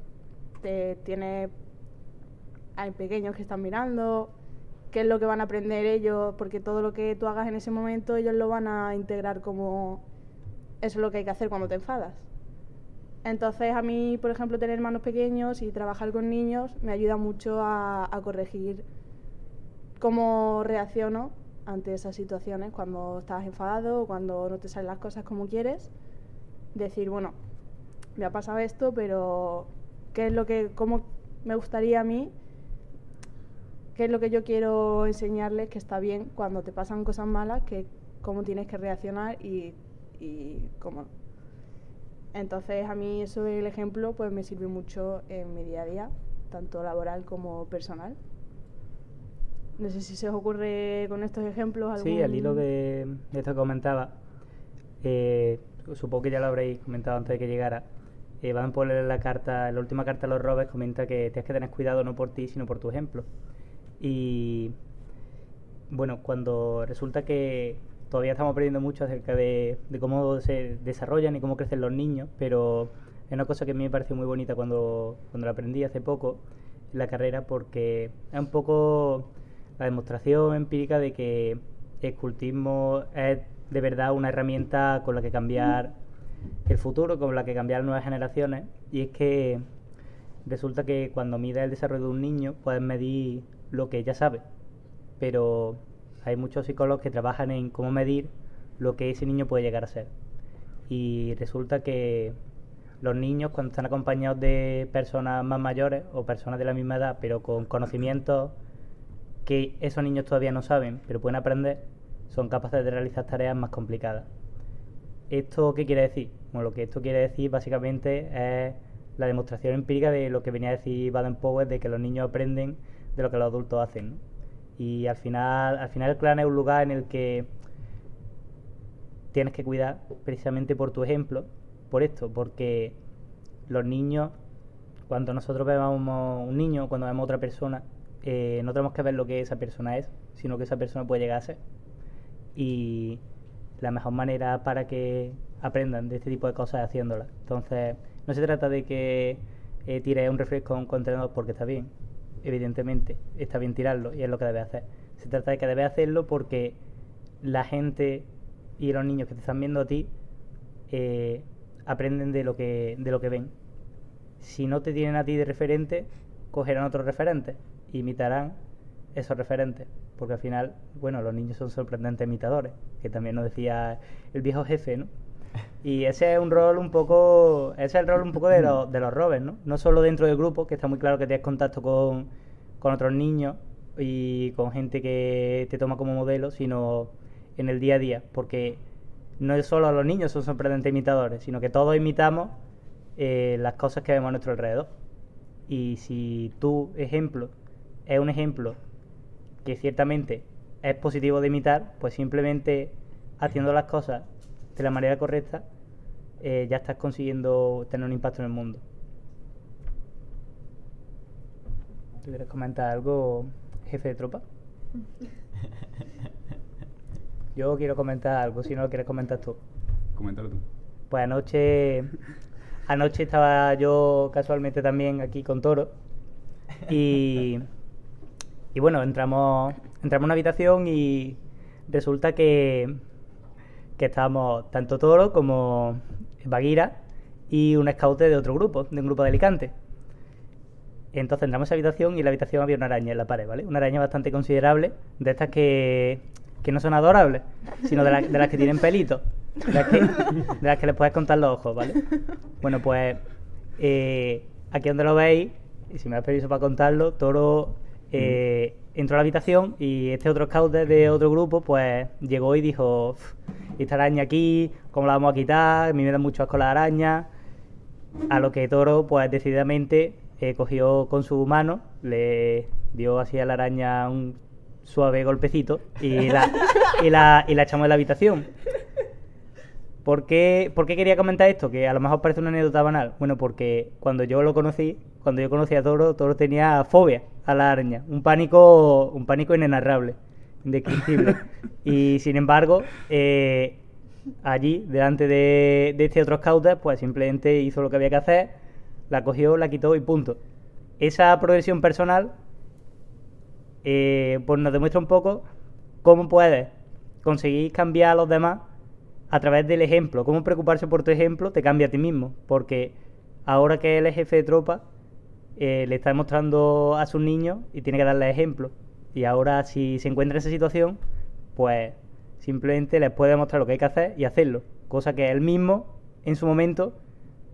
te tienes hay pequeños que están mirando qué es lo que van a aprender ellos porque todo lo que tú hagas en ese momento ellos lo van a integrar como eso es lo que hay que hacer cuando te enfadas entonces a mí, por ejemplo, tener hermanos pequeños y trabajar con niños me ayuda mucho a corregir cómo reacciono ante esas situaciones cuando estás enfadado cuando no te salen las cosas como quieres. Decir, bueno, me ha pasado esto, pero ¿qué es lo que, cómo me gustaría a mí? ¿Qué es lo que yo quiero enseñarles que está bien cuando te pasan cosas malas? Que cómo tienes que reaccionar y, y cómo no. Entonces a mí eso el ejemplo pues me sirve mucho en mi día a día, tanto laboral como personal. No sé si se os ocurre con estos ejemplos algún... Sí, al hilo de, de esto que comentaba, eh, supongo que ya lo habréis comentado antes de que llegara. Eh, Van en la carta, la última carta a los Robes comenta que tienes que tener cuidado no por ti, sino por tu ejemplo. Y bueno, cuando resulta que todavía estamos aprendiendo mucho acerca de, de cómo se desarrollan y cómo crecen los niños, pero es una cosa que a mí me pareció muy bonita cuando, cuando la aprendí hace poco en la carrera, porque es un poco la demostración empírica de que el cultismo es de verdad una herramienta con la que cambiar el futuro, con la que cambiar nuevas generaciones, y es que resulta que cuando mides el desarrollo de un niño puedes medir lo que ya sabe, pero hay muchos psicólogos que trabajan en cómo medir lo que ese niño puede llegar a ser. Y resulta que los niños cuando están acompañados de personas más mayores o personas de la misma edad, pero con conocimientos que esos niños todavía no saben, pero pueden aprender, son capaces de realizar tareas más complicadas. ¿Esto qué quiere decir? Bueno, lo que esto quiere decir básicamente es la demostración empírica de lo que venía a decir Baden-Powell, de que los niños aprenden de lo que los adultos hacen. Y al final, al final el clan es un lugar en el que tienes que cuidar precisamente por tu ejemplo, por esto, porque los niños, cuando nosotros vemos un niño, cuando vemos otra persona, eh, no tenemos que ver lo que esa persona es, sino que esa persona puede llegar a ser. Y la mejor manera para que aprendan de este tipo de cosas es haciéndolas. Entonces, no se trata de que eh, tires un refresco a un contenedor porque está bien, evidentemente, está bien tirarlo y es lo que debes hacer. Se trata de que debes hacerlo porque la gente y los niños que te están viendo a ti eh, aprenden de lo que de lo que ven. Si no te tienen a ti de referente, cogerán otros referentes e imitarán esos referentes. Porque al final, bueno, los niños son sorprendentes imitadores, que también nos decía el viejo jefe, ¿no? *laughs* Y ese es un rol un poco, ese es el rol un poco de, los de los rovers, ¿no? No solo dentro del grupo, que está muy claro que tienes contacto con, con otros niños y con gente que te toma como modelo, sino en el día a día, porque no es solo los niños son sorprendentes imitadores, sino que todos imitamos eh, las cosas que vemos a nuestro alrededor. Y si tu ejemplo es un ejemplo que ciertamente es positivo de imitar, pues simplemente haciendo las cosas de la manera correcta, eh, ya estás consiguiendo tener un impacto en el mundo. ¿Tú quieres comentar algo, jefe de tropa? *laughs* Yo quiero comentar algo, si no lo quieres comentar tú. Coméntalo tú. Pues anoche, anoche estaba yo casualmente también aquí con Toro y, *laughs* y bueno, entramos, entramos a una habitación y resulta que, que estábamos tanto Toro como Baguira y un scout de otro grupo, de un grupo de Alicante. Entonces entramos a esa habitación y en la habitación había una araña en la pared, ¿vale? Una araña bastante considerable, de estas que, que no son adorables, sino de, la- de las que tienen pelitos, de las que, de les puedes contar los ojos, ¿vale? Bueno, pues eh, aquí donde lo veis, y si me das permiso para contarlo, Toro eh, entró a la habitación y este otro scout de- de otro grupo, pues llegó y dijo, "Uf, esta araña aquí, ¿cómo la vamos a quitar? A mí me da mucho asco la araña. A lo que Toro, pues decididamente eh, cogió con su mano, le dio así a la araña un suave golpecito y la, y la, y la echamos de la habitación. ¿Por qué, por qué quería comentar esto? Que a lo mejor parece una anécdota banal. Bueno, porque cuando yo lo conocí, cuando yo conocí a Toro, Toro tenía fobia a la araña, un pánico, un pánico inenarrable, indescriptible. *laughs* y sin embargo, eh, allí, delante de, de este otro scouter, pues simplemente hizo lo que había que hacer, la cogió, la quitó y punto. Esa progresión personal eh, pues nos demuestra un poco cómo puedes conseguir cambiar a los demás a través del ejemplo. Cómo preocuparse por tu ejemplo te cambia a ti mismo. Porque ahora que él es jefe de tropa, eh, le está demostrando a sus niños y tiene que darle ejemplo. Y ahora si se encuentra en esa situación, pues simplemente les puede demostrar lo que hay que hacer y hacerlo. Cosa que él mismo, en su momento,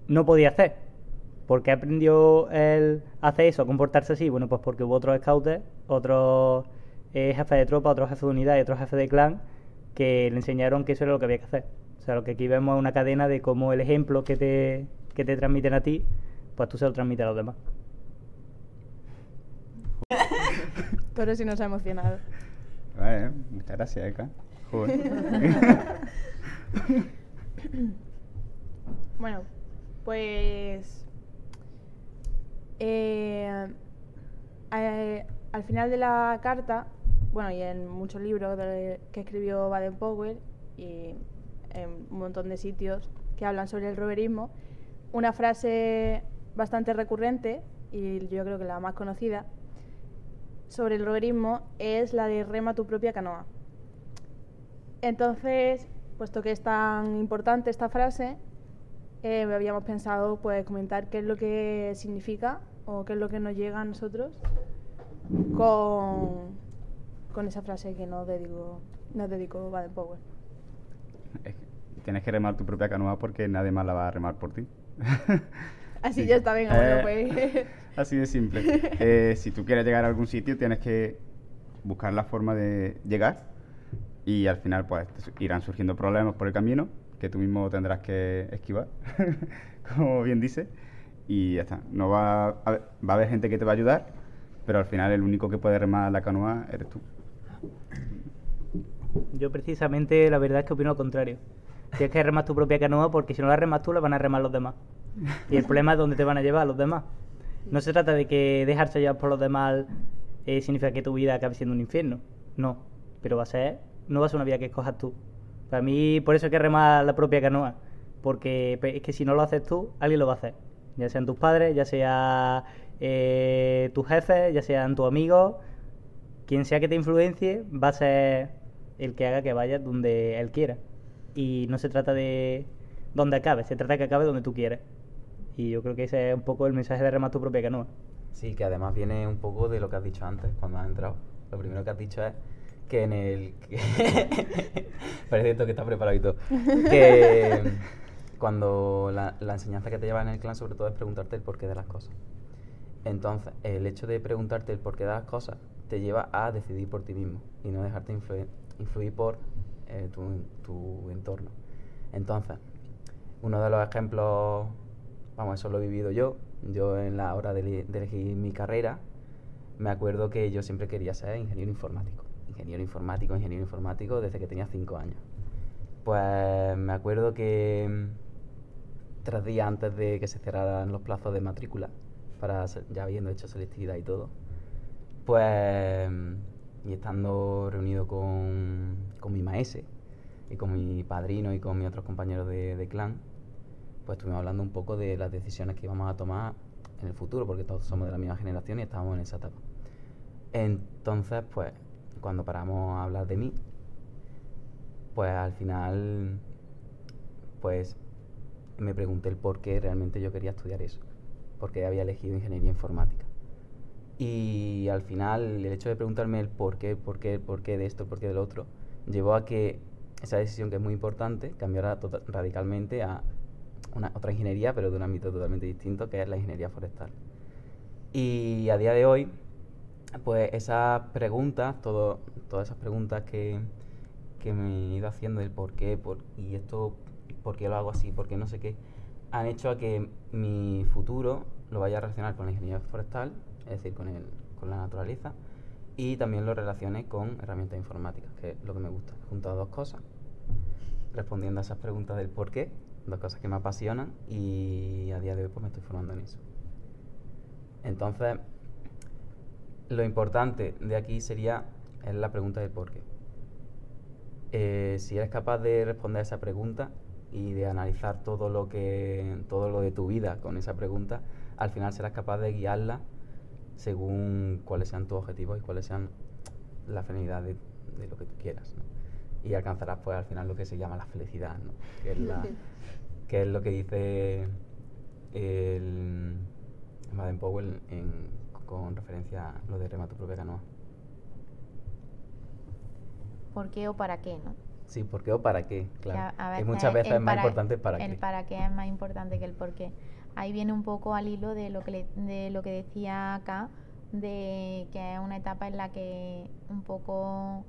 no podía hacer. ¿Por qué aprendió él a hacer eso, a comportarse así? Bueno, pues porque hubo otros scouters, otros eh, jefes de tropa, otros jefes de unidad y otros jefes de clan que le enseñaron que eso era lo que había que hacer. O sea, lo que aquí vemos es una cadena de cómo el ejemplo que te, que te transmiten a ti, pues tú se lo transmites a los demás. Toro sí nos ha emocionado. Vale, muchas gracias, Eka. *laughs* Bueno, pues eh, eh, al final de la carta, bueno, y en muchos libros que escribió Baden-Powell y en un montón de sitios que hablan sobre el roverismo, una frase bastante recurrente y yo creo que la más conocida sobre el roverismo es la de rema tu propia canoa. Entonces, puesto que es tan importante esta frase, eh, habíamos pensado pues comentar qué es lo que significa o qué es lo que nos llega a nosotros con, con esa frase que nos dedicó, nos dedicó Baden Powell. Es que tienes que remar tu propia canoa porque nadie más la va a remar por ti. *laughs* Así Sí. ya está, venga, bueno, Eh, pues. Así de simple. Eh, si tú quieres llegar a algún sitio, tienes que buscar la forma de llegar y al final pues irán surgiendo problemas por el camino que tú mismo tendrás que esquivar, *laughs* como bien dice, y ya está. No va a, haber- va a haber gente que te va a ayudar, pero al final el único que puede remar la canoa eres tú. Yo precisamente la verdad es que opino lo contrario. Tienes que remar tu propia canoa porque si no la remas tú la van a remar los demás. Y el problema es dónde te van a llevar los demás. No se trata de que dejarse llevar por los demás eh, significa que tu vida acabe siendo un infierno. No. Pero va a ser, no va a ser una vida que escojas tú. Para mí, por eso hay que remar la propia canoa. Porque pe- es que si no lo haces tú, alguien lo va a hacer. Ya sean tus padres, ya sea eh, tus jefes, ya sean tus amigos. Quien sea que te influencie va a ser el que haga que vayas donde él quiera. Y no se trata de donde acabe, se trata de que acabe donde tú quieres. Y yo creo que ese es un poco el mensaje de remar tu propia canoa. Sí, que además viene un poco de lo que has dicho antes, cuando has entrado. Lo primero que has dicho es que en el... *laughs* Parece esto que está preparado y todo. Que *laughs* cuando la, la enseñanza que te lleva en el clan sobre todo es preguntarte el porqué de las cosas. Entonces, el hecho de preguntarte el porqué de las cosas te lleva a decidir por ti mismo y no dejarte influir, por eh, tu, entorno. Entonces, uno de los ejemplos, vamos, eso lo he vivido yo. Yo en la hora de, elegir mi carrera, me acuerdo que yo siempre quería ser ingeniero informático. Ingeniero informático, ingeniero informático desde que tenía 5 años. Pues me acuerdo que tres días antes de que se cerraran los plazos de matrícula, para ya habiendo hecho selectividad y todo, pues, y estando reunido con, con mi maese y con mi padrino y con mis otros compañeros de, clan, pues estuvimos hablando un poco de las decisiones que íbamos a tomar en el futuro, porque todos somos de la misma generación y estábamos en esa etapa. Entonces, pues, cuando paramos a hablar de mí, pues al final, pues me pregunté el por qué realmente yo quería estudiar eso, por qué había elegido ingeniería informática. Y al final, el hecho de preguntarme el por qué, por qué, por qué de esto, por qué del otro, llevó a que esa decisión que es muy importante cambiara radicalmente a una, otra ingeniería, pero de un ámbito totalmente distinto, que es la ingeniería forestal. Y a día de hoy, pues esas preguntas, todo, todas esas preguntas que, que me he ido haciendo, el por qué, por, y esto, por qué lo hago así, por qué no sé qué, han hecho a que mi futuro lo vaya a relacionar con la ingeniería forestal, es decir, con, el, con la naturaleza, y también lo relacione con herramientas informáticas, que es lo que me gusta. He juntado dos cosas, respondiendo a esas preguntas del por qué, dos cosas que me apasionan, y a día de hoy pues me estoy formando en eso. Entonces, lo importante de aquí sería es la pregunta del por qué. Eh, si eres capaz de responder a esa pregunta y de analizar todo lo que todo lo de tu vida con esa pregunta, al final serás capaz de guiarla según cuáles sean tus objetivos y cuáles sean la finalidad de, de lo que tú quieras. ¿no? Y alcanzarás pues al final lo que se llama la felicidad, ¿no? que, es la- *laughs* que es lo que dice el Baden Powell en- con referencia a lo de rema tu propia canoa. ¿Por qué o para qué, no? Sí, ¿por qué o para qué? Que Claro. y muchas veces el es más importante el para el qué. para qué es más importante que el por qué. Ahí viene un poco al hilo de lo que le- de lo que decía acá, de que es una etapa en la que un poco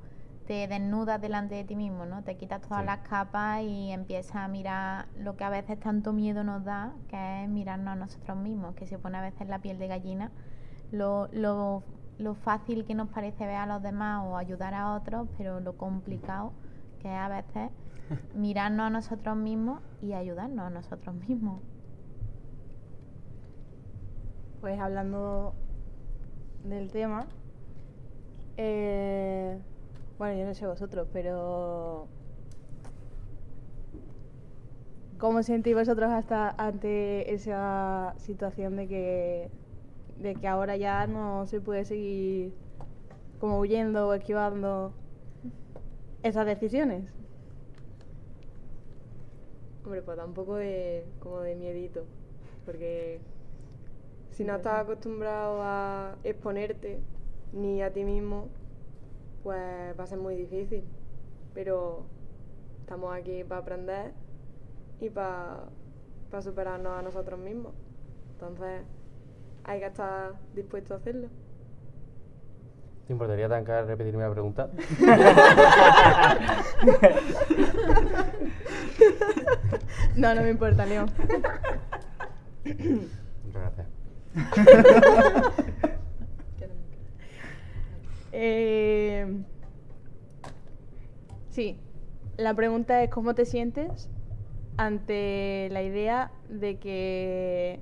te desnudas delante de ti mismo, ¿no? Te quitas todas Sí. las capas y empiezas a mirar lo que a veces tanto miedo nos da, que es mirarnos a nosotros mismos, que se pone a veces la piel de gallina, lo, lo, lo fácil que nos parece ver a los demás o ayudar a otros, pero lo complicado que es a veces *laughs* mirarnos a nosotros mismos y ayudarnos a nosotros mismos. Pues hablando del tema, eh, bueno, yo no sé vosotros, pero ¿cómo sentís vosotros hasta ante esa situación de que, de que ahora ya no se puede seguir como huyendo o esquivando esas decisiones? Hombre, pues da un poco de, como de miedito, porque si no estás acostumbrado a exponerte ni a ti mismo, pues va a ser muy difícil. Pero estamos aquí para aprender y para superarnos a nosotros mismos. Entonces hay que estar dispuesto a hacerlo. ¿Te importaría, Tanca, repetirme la pregunta? *laughs* No, no me importa, León. Gracias. Eh, sí, la pregunta es cómo te sientes ante la idea de que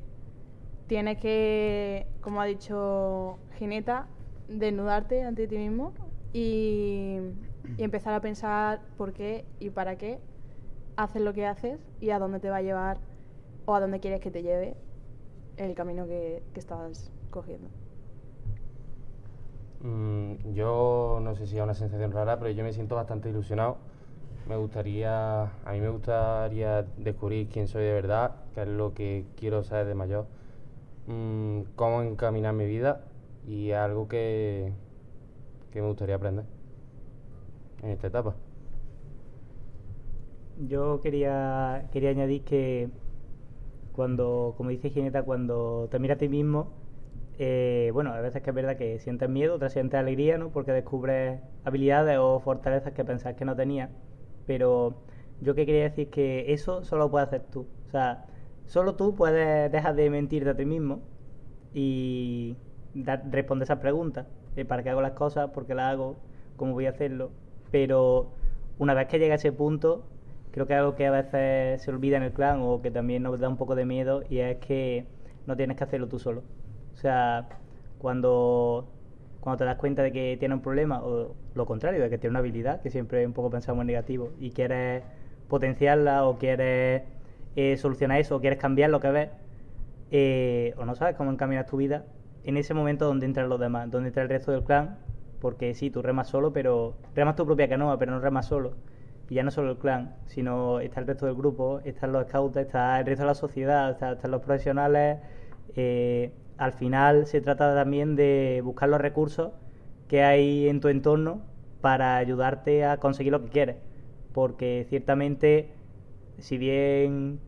tienes que, como ha dicho Gineta, desnudarte ante ti mismo y, y empezar a pensar por qué y para qué haces lo que haces y a dónde te va a llevar o a dónde quieres que te lleve el camino que, que estás cogiendo. Mm, yo no sé si es una sensación rara, pero yo me siento bastante ilusionado. Me gustaría, a mí me gustaría descubrir quién soy de verdad, qué es lo que quiero saber de mayor, mm, cómo encaminar mi vida y algo que, que me gustaría aprender en esta etapa. Yo quería, quería añadir que cuando, como dice Gineta, cuando te miras a ti mismo, eh, bueno, a veces que es verdad que sientes miedo, otras sientes alegría, ¿no? Porque descubres habilidades o fortalezas que pensás que no tenías. Pero yo que quería decir que eso solo lo puedes hacer tú. O sea, solo tú puedes dejar de mentirte a ti mismo y dar, responder esas preguntas. eh, ¿Para qué hago las cosas? ¿Por qué las hago? ¿Cómo voy a hacerlo? Pero una vez que llega a ese punto, creo que algo que a veces se olvida en el clan o que también nos da un poco de miedo y es que no tienes que hacerlo tú solo. O sea, cuando, cuando te das cuenta de que tienes un problema o lo contrario, de que tienes una habilidad, que siempre un poco pensamos en negativo, y quieres potenciarla o quieres eh, solucionar eso o quieres cambiar lo que ves, eh, o no sabes cómo encaminar tu vida, en ese momento donde entran los demás, donde entra el resto del clan, porque sí, tú remas solo, pero remas tu propia canoa, pero no remas solo. Y ya no solo el clan, sino está el resto del grupo, están los scouts, está el resto de la sociedad, está- están los profesionales. eh, al final se trata también de buscar los recursos que hay en tu entorno para ayudarte a conseguir lo que quieres. Porque ciertamente, si bien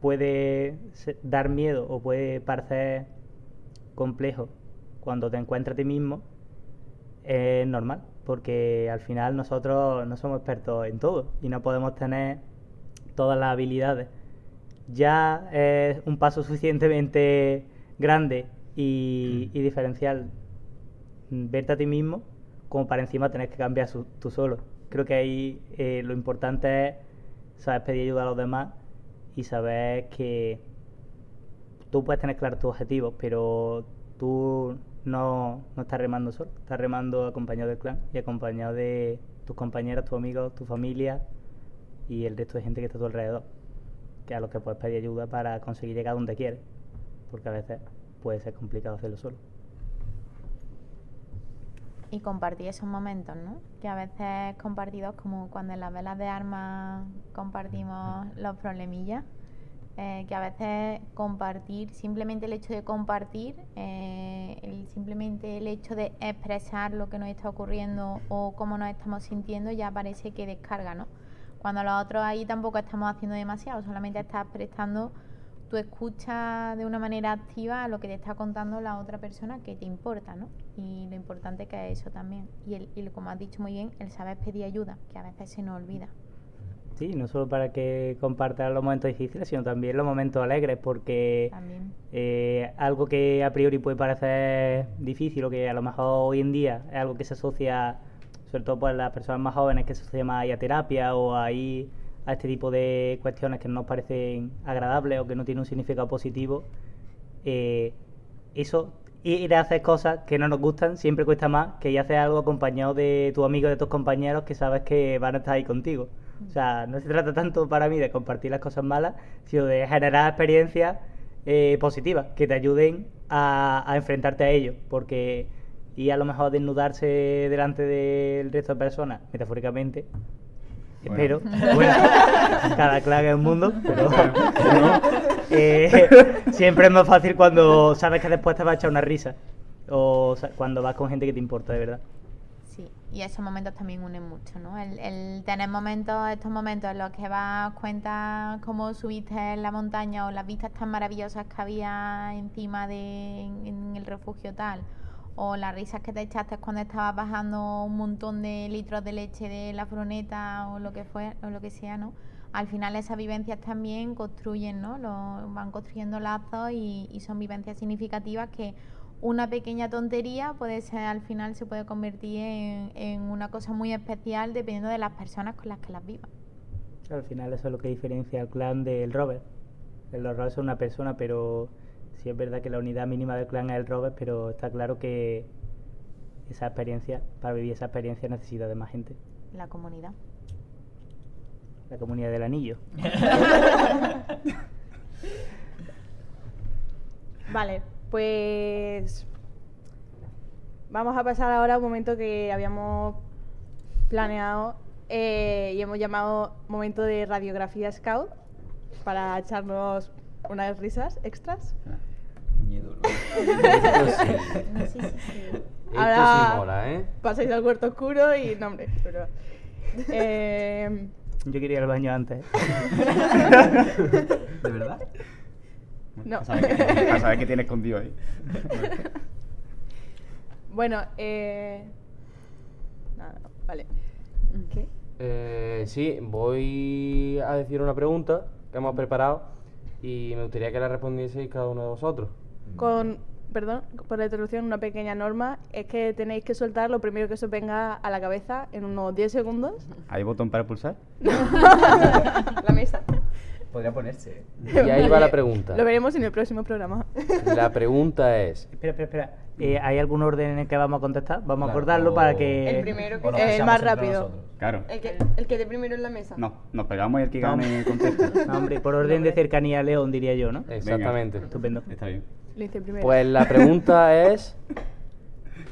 puede dar miedo o puede parecer complejo cuando te encuentras a ti mismo, es normal, porque al final nosotros no somos expertos en todo y no podemos tener todas las habilidades. Ya es un paso suficientemente grande y, y diferencial mm, verte a ti mismo como para encima tener que cambiar su- tú solo. Creo que ahí eh, lo importante es saber pedir ayuda a los demás y saber que tú puedes tener claro tus objetivos, pero tú no, no estás remando solo, estás remando acompañado del clan y acompañado de tus compañeros, tus amigos, tu familia y el resto de gente que está a tu alrededor, que a los que puedes pedir ayuda para conseguir llegar donde quieres, porque a veces puede ser complicado hacerlo solo. y compartir esos momentos, ¿no? Que a veces compartidos como cuando en las velas de armas compartimos los problemillas, eh, que a veces compartir, simplemente el hecho de compartir, eh, el- simplemente el hecho de expresar lo que nos está ocurriendo o cómo nos estamos sintiendo ya parece que descarga, ¿no? Cuando los otros ahí tampoco estamos haciendo demasiado, solamente estás prestando tu escucha de una manera activa a lo que te está contando la otra persona que te importa, ¿no? Y lo importante que es eso también. Y, el, y como has dicho muy bien, el saber pedir ayuda, que a veces se nos olvida. Sí, no solo para que compartas los momentos difíciles, sino también los momentos alegres, porque eh, algo que a priori puede parecer difícil o que a lo mejor hoy en día es algo que se asocia, sobre todo por las personas más jóvenes, que se asocia más a terapia o a este tipo de cuestiones que no nos parecen agradables o que no tienen un significado positivo, eh, eso, ir a hacer cosas que no nos gustan siempre cuesta más que ir a hacer algo acompañado de tus amigos, de tus compañeros que sabes que van a estar ahí contigo. O sea, no se trata tanto para mí de compartir las cosas malas, sino de generar experiencias eh, positivas que te ayuden a, a enfrentarte a ello. Porque y a lo mejor desnudarse delante del resto de personas, metafóricamente, Bueno. espero. Bueno, *laughs* cada clan es un mundo, pero no. *laughs* Eh, siempre es más fácil cuando sabes que después te va a echar una risa. O cuando vas con gente que te importa de verdad. Y esos momentos también unen mucho, ¿no? El, el tener momentos, estos momentos en los que vas cuenta cómo subiste en la montaña o las vistas tan maravillosas que había encima de en, en el refugio tal, o las risas que te echaste cuando estabas bajando un montón de litros de leche de la furgoneta o lo que fue, o lo que sea, ¿no? Al final esas vivencias también construyen, ¿no? Lo- van construyendo lazos y, y son vivencias significativas que una pequeña tontería puede ser al final se puede convertir en, en una cosa muy especial dependiendo de las personas con las que las vivas. Al final eso es lo que diferencia al clan del Robert. El Robert es una persona, pero sí es verdad que la unidad mínima del clan es el Robert, pero está claro que esa experiencia, para vivir esa experiencia necesita de más gente. La comunidad. La comunidad del anillo. *laughs* Vale, pues vamos a pasar ahora a un momento que habíamos planeado eh, y hemos llamado momento de radiografía scout para echarnos unas risas extras. Qué miedo, *laughs* ¿no? Sí, sí, sí. *laughs* Ahora- mola, ¿eh? Pasáis al cuarto oscuro y no hombre, pero *laughs* eh, Yo quería ir al baño antes. ¿De verdad? No. Para saber que, para saber tiene escondido ahí. *laughs* Bueno, eh... nada, vale. ¿Qué? Eh, sí, voy a decir una pregunta que hemos preparado y me gustaría que la respondieseis cada uno de vosotros. Con, perdón, por la introducción, una pequeña norma es que tenéis que soltar lo primero que se os venga a la cabeza en unos 10 segundos. ¿Hay botón para pulsar? *laughs* Podría ponerse. *laughs* Y ahí va la pregunta. Lo veremos en el próximo programa. La *laughs* pregunta es, Espera, espera, espera. Eh, ¿Hay algún orden en el que vamos a contestar? Vamos a acordarlo para que... El primero que nos El más rápido. Claro. El que, el que dé primero en la mesa. No, nos pegamos y el que No. gane contesta. *laughs* No, hombre, por orden de cercanía a León, diría yo, ¿no? exactamente. Estupendo. Está bien. Lo hice primero. Pues la pregunta es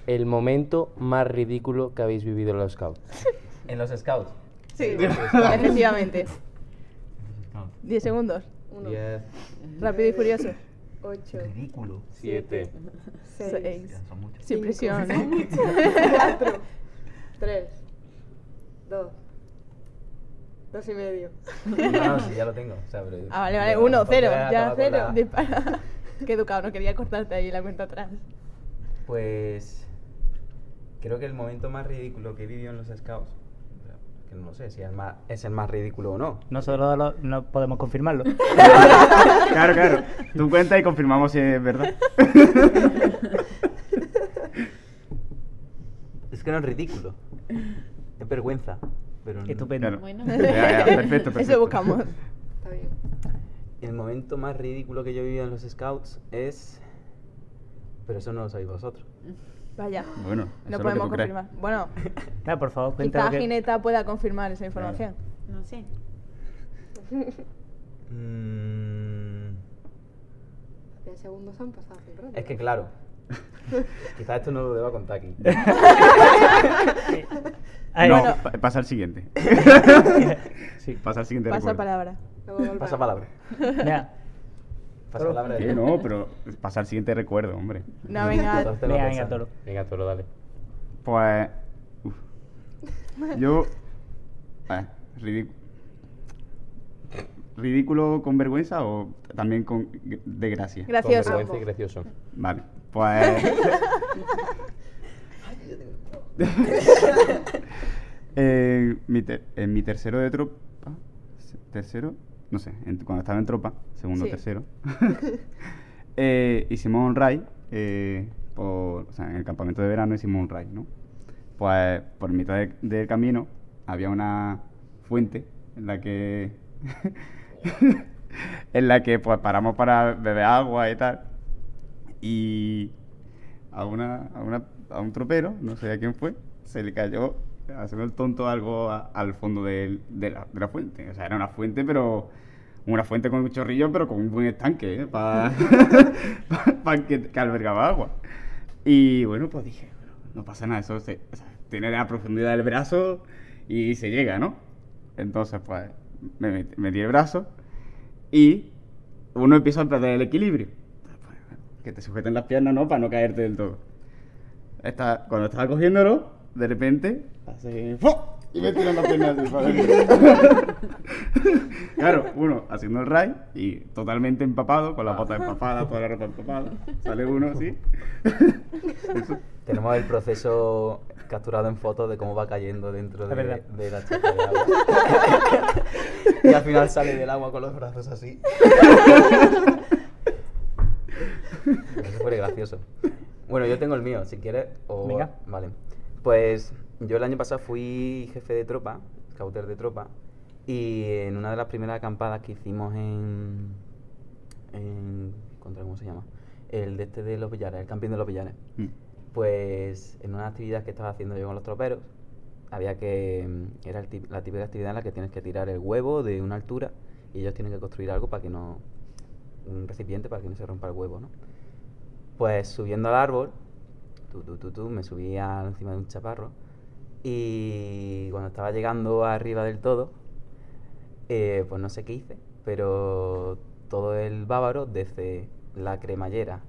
el momento más ridículo que habéis vivido en los scouts. En los scouts. sí, efectivamente. 10 segundos. Uno, 10. Rápido y furioso. ocho, Ridículo. 7. seis, Seis. Son muchos. Sin presión, ¿eh? *laughs* cuatro, tres, dos, dos y medio. No, sí, ya lo tengo. O sea, pero- Ah, vale, vale. Uno, cero. Ya, cero. Dispara. *laughs* Qué educado, no quería cortarte ahí la cuenta atrás. Pues creo que el momento más ridículo que he vivido en los scouts, que no sé si es el más, es el más ridículo o no. Nosotros lo- no podemos confirmarlo. *laughs* Claro, claro. Tú cuenta y confirmamos si es verdad. Es que no es ridículo. Es vergüenza. Pero no- Estupendo. Claro. Bueno. Ya, ya, perfecto, perfecto. Eso buscamos. Está bien. El momento más ridículo que yo he vivido en los scouts es... Pero eso no lo sabéis vosotros. Vaya. Bueno, No es lo que podemos tú crees. confirmar. Bueno, *laughs* Nada, por favor, quizá que... Gineta pueda confirmar esa información. No sé. *laughs* Mm, 10 segundos han pasado rato. es que claro. *laughs* Quizás esto no lo deba contar aquí. Ay, no, bueno. pa- pasa al siguiente. Sí. Pasa al siguiente Pasa recuerdo. palabra. Pasa palabra. Mira, Pasa no, pero pasa al siguiente recuerdo, hombre. No, venga. Entonces venga, venga, toro. Venga, Toro, dale. Pues. uf. Yo. eh, ridículo. ¿Ridículo con vergüenza o también con de gracia? Gracioso. Con vergüenza y gracioso. Vale, pues. *laughs* *laughs* en, mi ter- en mi tercero de tropa. ¿Tercero? No sé, en- cuando estaba en tropa, segundo o Sí. tercero. *laughs* *laughs* eh, hicimos un raid. eh, por, o sea, en el campamento de verano hicimos un raid, ¿no? Pues por mitad de- del camino había una fuente en la que. *laughs* en la que pues paramos para beber agua y tal. Y a, una, a, una- a un tropero, no sé a quién fue, se le cayó haciendo el tonto algo a- al fondo del- de, la, de la fuente. O sea, era una fuente, pero una fuente con un chorrillo, pero con un buen estanque, para *laughs* que, que albergaba agua. Y bueno, pues dije, "Bueno, no pasa nada, eso se- o sea, tiene la profundidad del brazo y se llega, ¿no? Entonces, pues, me met- metí el brazo y uno empieza a perder el equilibrio. Que te sujeten las piernas, ¿no? Para no caerte del todo. Esta- cuando estaba cogiéndolo, de repente, así. Y me tiran para adentro. *laughs* Claro, uno haciendo el ray y totalmente empapado, con las botas empapadas, toda la ropa empapada. Sale uno así. *laughs* Tenemos el proceso capturado en fotos de cómo va cayendo dentro de, la chapa de agua. *laughs* y al final sale del agua con los brazos así. Eso fue gracioso. Bueno, yo tengo el mío, si quieres. O... Venga. Vale. Pues yo el año pasado fui jefe de tropa, scouter de tropa, y en una de las primeras acampadas que hicimos en. en contra, ¿Cómo se llama? El de este de los Villares, el camping de los Villares. Mm. Pues en una actividad que estaba haciendo yo con los troperos, había que. mm, Era el tip- la típica actividad en la que tienes que tirar el huevo de una altura y ellos tienen que construir algo para que no. un recipiente para que no se rompa el huevo, ¿no? Pues subiendo al árbol, tú, tú, tú, tú, me subí encima de un chaparro y cuando estaba llegando arriba del todo, eh, pues no sé qué hice, pero todo el bávaro desde la cremallera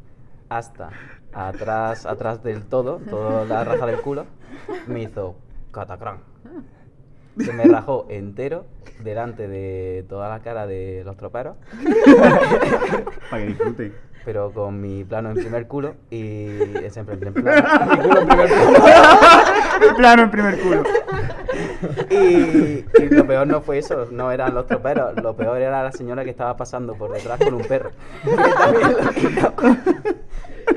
hasta atrás, *laughs* atrás del todo, toda la raja del culo, me hizo catacrán. Se me rajó entero delante de toda la cara de los troperos, *laughs* Para que disfruten. Pero con mi plano en primer culo y siempre en primer plano. *laughs* Mi culo en primer plano. Plano en primer culo. Y, y lo peor no fue eso, no eran los troperos, lo peor era la señora que estaba pasando por detrás con un perro. *laughs*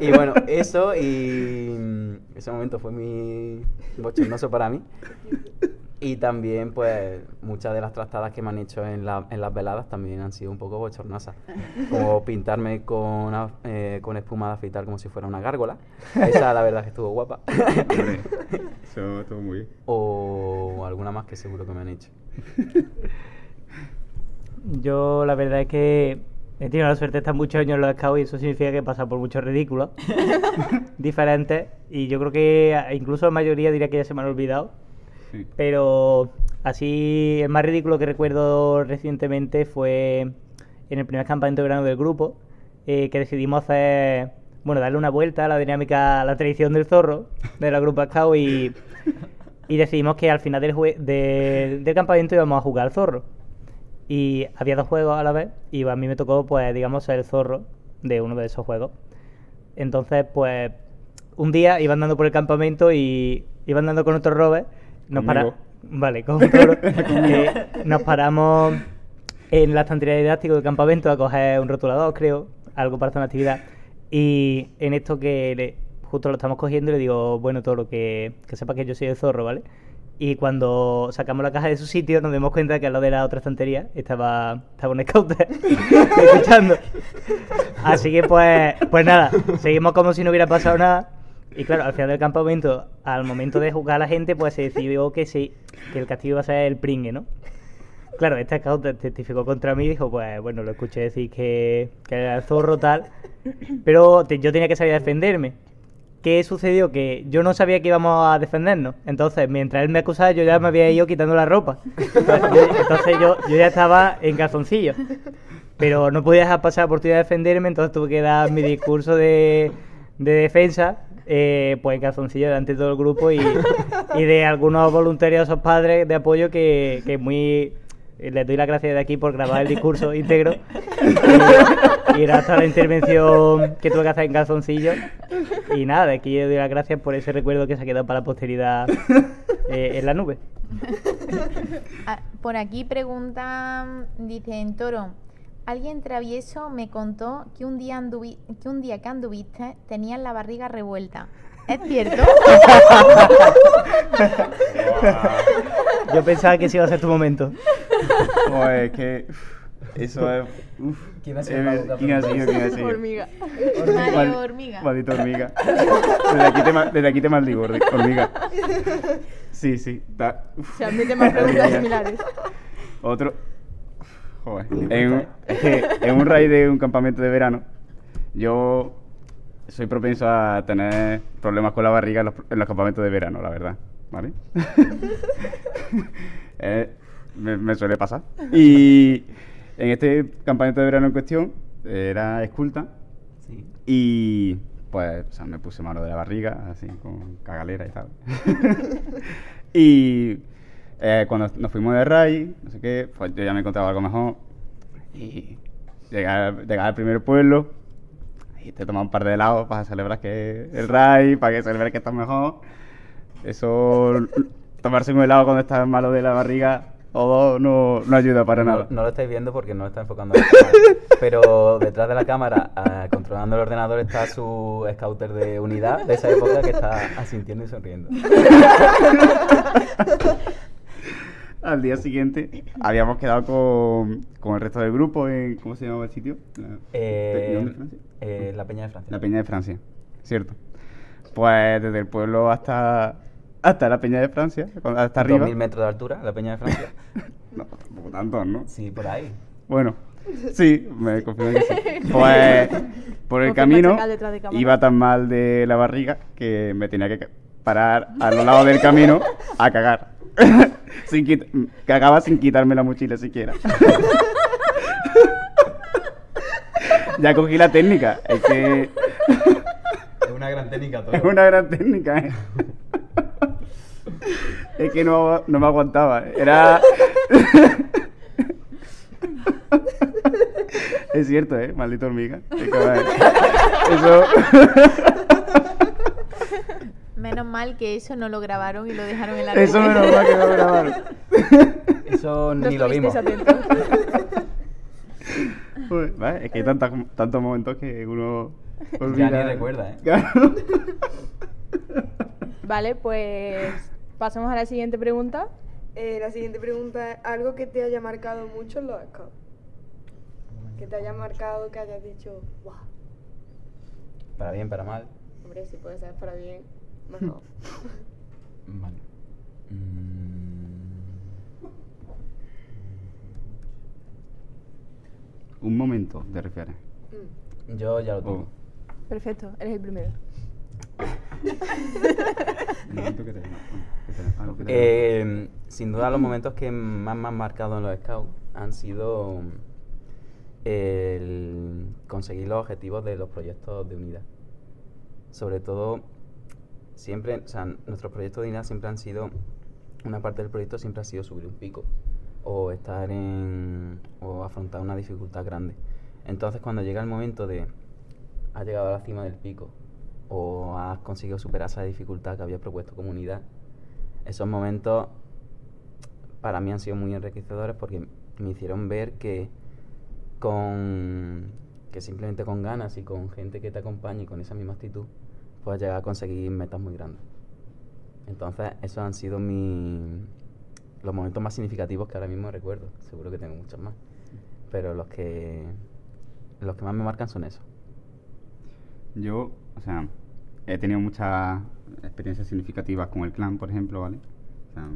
Y bueno, eso y mm, ese momento fue muy bochornoso para mí. Y también, pues, muchas de las trastadas que me han hecho en, la- en las veladas también han sido un poco bochornosas. Como *laughs* pintarme con, a- eh, con espuma de afeitar como si fuera una gárgola. Esa, la verdad, que estuvo guapa. Eso *laughs* estuvo muy bien. o alguna más que seguro que me han hecho. *laughs* Yo la verdad es que he tenido la suerte de estar muchos años en los scouts y eso significa que he pasado por muchos ridículos diferentes y yo creo que a- incluso la mayoría diría que ya se me han olvidado. Pero así el más ridículo que recuerdo recientemente fue en el primer campamento de verano del grupo eh, que decidimos hacer, bueno, darle una vuelta a la dinámica, a la tradición del zorro de la grupo scout y, y decidimos que al final del, jue- de- del campamento íbamos a jugar al zorro. Y había dos juegos a la vez y a mí me tocó, pues, digamos, ser el zorro de uno de esos juegos. Entonces, pues, un día iba andando por el campamento y iba andando con otro Robert. Nos para... Vale, con. Eh, *laughs* nos paramos en la estantería didáctica del campamento a coger un rotulador, creo, algo para hacer una actividad. Y en esto que le- justo lo estamos cogiendo, le digo, bueno, Toro, que, que sepa que yo soy el zorro, ¿vale? Y cuando sacamos la caja de su sitio, nos dimos cuenta que al lado de la otra estantería estaba, estaba un scouter *laughs* escuchando. Así que pues, pues nada, seguimos como si no hubiera pasado nada. Y claro, al final del campamento, al momento de jugar a la gente, pues se decidió que sí, que el castigo iba a ser el pringue, ¿no? Claro, este scout te- testificó contra mí y dijo, pues bueno, lo escuché decir que, que era el zorro tal, pero yo tenía que salir a defenderme. ¿Qué sucedió? Que yo no sabía que íbamos a defendernos. Entonces, mientras él me acusaba, yo ya me había ido quitando la ropa. Entonces yo, yo, ya estaba en calzoncillo. Pero no podía pasar la oportunidad de defenderme, entonces tuve que dar mi discurso de, de defensa, eh, pues en calzoncillo delante de todo el grupo y, de algunos voluntariosos padres de apoyo que, que muy... Les doy las gracias de aquí por grabar el discurso íntegro. Y, era hasta la intervención que tuve que hacer en calzoncillo. Y nada, de aquí yo doy las gracias por ese recuerdo que se ha quedado para la posteridad eh, en la nube. Ah, Por aquí preguntan, dicen Toro, alguien travieso me contó que un día anduvi- que un día que anduviste tenías la barriga revuelta. ¿Es cierto? *laughs* Yo pensaba que ese iba a ser tu momento. Pues que. uf, Eso es. uf. ¿Quién ha sido Eh, ¿Quién ha sido? ¿Quién ha sido? Hormiga. Mal- Hormiga. Maldita hormiga. Desde aquí te, desde aquí te maldigo, hormi- hormiga. Sí, sí. da-. Se admiten más preguntas Hormiga. similares. Otro. Joder. En un, *laughs* en raid de un campamento de verano, yo soy propenso a tener problemas con la barriga en los, en los campamentos de verano, la verdad. ¿Vale? *laughs* Eh, me, me suele pasar. Y en este campamento de verano en cuestión, era esculta. Sí. Y pues o sea, me puse malo de la barriga, así con cagalera y tal. *laughs* y eh, cuando nos fuimos de RAI, no sé qué, pues yo ya me encontraba algo mejor. Y llegar, llegar al primer pueblo, y te tomas un par de helados para celebrar que el RAI, para que celebres que estás mejor. Eso, *laughs* tomarse un helado cuando estás malo de la barriga o dos no, no ayuda para No, nada. no lo estáis viendo porque no está enfocando la cámara. *laughs* Pero detrás de la cámara, ah, controlando el ordenador, está su scouter de unidad de esa época que está asintiendo y sonriendo. *laughs* Al día siguiente habíamos quedado con, con el resto del grupo en. ¿Cómo se llamaba el sitio? La, Eh, ¿Peñón de Francia? eh, la Peña de Francia. La Peña de Francia, cierto. Pues desde el pueblo hasta, hasta la Peña de Francia, hasta arriba. 2000 metros de altura, la Peña de Francia. *laughs* No, tampoco tantos, ¿no? Sí, por ahí. Bueno, sí, me confirmo que sí. *laughs* Pues por el camino de iba tan mal de la barriga que me tenía que parar a los lados del camino a cagar. *laughs* sin quit- cagaba sin quitarme la mochila siquiera. *laughs* ya cogí la técnica. Es que Es una gran técnica todo. *laughs* es una gran técnica, ¿eh? *laughs* es que no, no me aguantaba. Era. es cierto, ¿eh? Maldita hormiga. Es que, vale, Eso. Menos mal que eso no lo grabaron y lo dejaron en la Eso menos mal que no grabaron. *laughs* Eso No ni lo vimos. *laughs* Uy, vale, Es que hay tantas- tantos momentos que uno. Ya olvida. ni recuerda, ¿eh? Claro. *laughs* Vale, pues pasamos a la siguiente pregunta. Eh, la siguiente pregunta es algo que te haya marcado mucho en los scouts. Que te haya marcado, que hayas dicho, wow. Para bien, para mal. Hombre, si puede ser para bien, mejor. *laughs* Vale. Mm, Un momento, te refieres. Mm. yo ya lo tengo. Oh. Perfecto, eres el primero. *laughs* Eh, sin duda los momentos que más me han marcado en los scouts han sido el conseguir los objetivos de los proyectos de unidad. Sobre todo, siempre, o sea, nuestros proyectos de unidad siempre han sido, una parte del proyecto siempre ha sido subir un pico o estar en, o afrontar una dificultad grande. Entonces cuando llega el momento de, has llegado a la cima del pico o has conseguido superar esa dificultad que había propuesto como unidad, esos momentos para mí han sido muy enriquecedores porque me hicieron ver que con que simplemente con ganas y con gente que te acompañe con esa misma actitud puedes llegar a conseguir metas muy grandes. Entonces, esos han sido mi, los momentos más significativos que ahora mismo recuerdo. Seguro que tengo muchos más. Pero los que los que más me marcan son esos. Yo, o sea, he tenido muchas experiencias significativas con el clan, por ejemplo, ¿vale? O sea,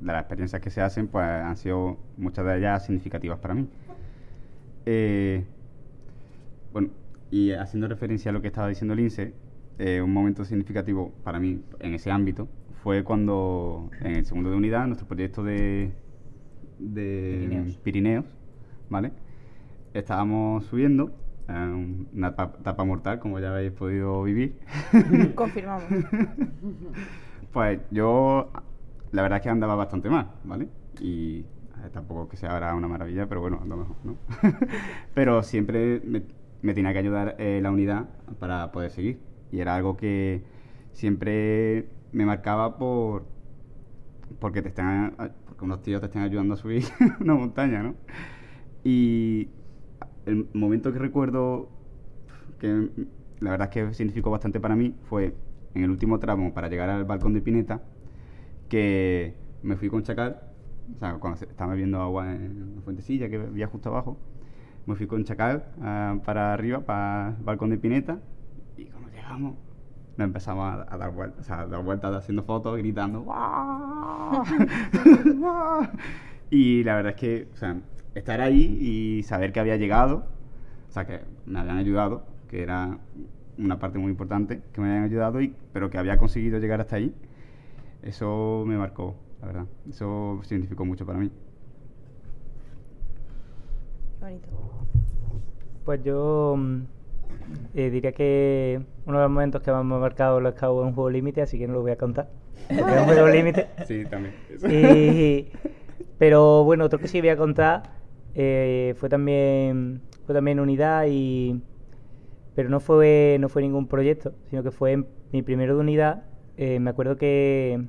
de las experiencias que se hacen, pues han sido muchas de ellas significativas para mí. Eh, bueno, y haciendo referencia a lo que estaba diciendo Lince, eh, un momento significativo para mí en ese ámbito fue cuando en el segundo de unidad, nuestro proyecto de, de Pirineos. Pirineos, ¿vale? Estábamos subiendo eh, una etapa etapa mortal, como ya habéis podido vivir. *laughs* Confirmamos. *laughs* Pues yo, la verdad es que andaba bastante mal, ¿vale? Y eh, tampoco que sea ahora una maravilla, pero bueno, ando mejor, ¿no? *laughs* pero siempre me, me tenía que ayudar eh, la unidad para poder seguir. Y era algo que siempre me marcaba por porque te están porque unos tíos te están ayudando a subir *laughs* una montaña, ¿no? Y el momento que recuerdo que la verdad es que significó bastante para mí fue en el último tramo para llegar al balcón de Pineta que me fui con Chacal, o sea, cuando estaba bebiendo agua en una fuentecilla que había justo abajo, me fui con Chacal ah, para arriba, para el balcón de Pineta, y cuando llegamos nos empezamos a, a dar vueltas, o sea, a dar vueltas haciendo fotos, gritando. *laughs* Y la verdad es que, o sea, estar ahí y saber que había llegado, o sea, que me habían ayudado, que era una parte muy importante, que me habían ayudado, y, pero que había conseguido llegar hasta ahí, eso me marcó, la verdad. Eso significó mucho para mí. Qué bonito. Pues yo mm, eh, diría que uno de los momentos que más me ha marcado lo he estado en un juego límite, así que no lo voy a contar. *laughs* Es un juego límite. Sí, también. Y- pero bueno, otro que sí voy a contar eh, fue también fue también unidad y pero no fue no fue ningún proyecto, sino que fue en mi primero de unidad. Eh, me acuerdo que,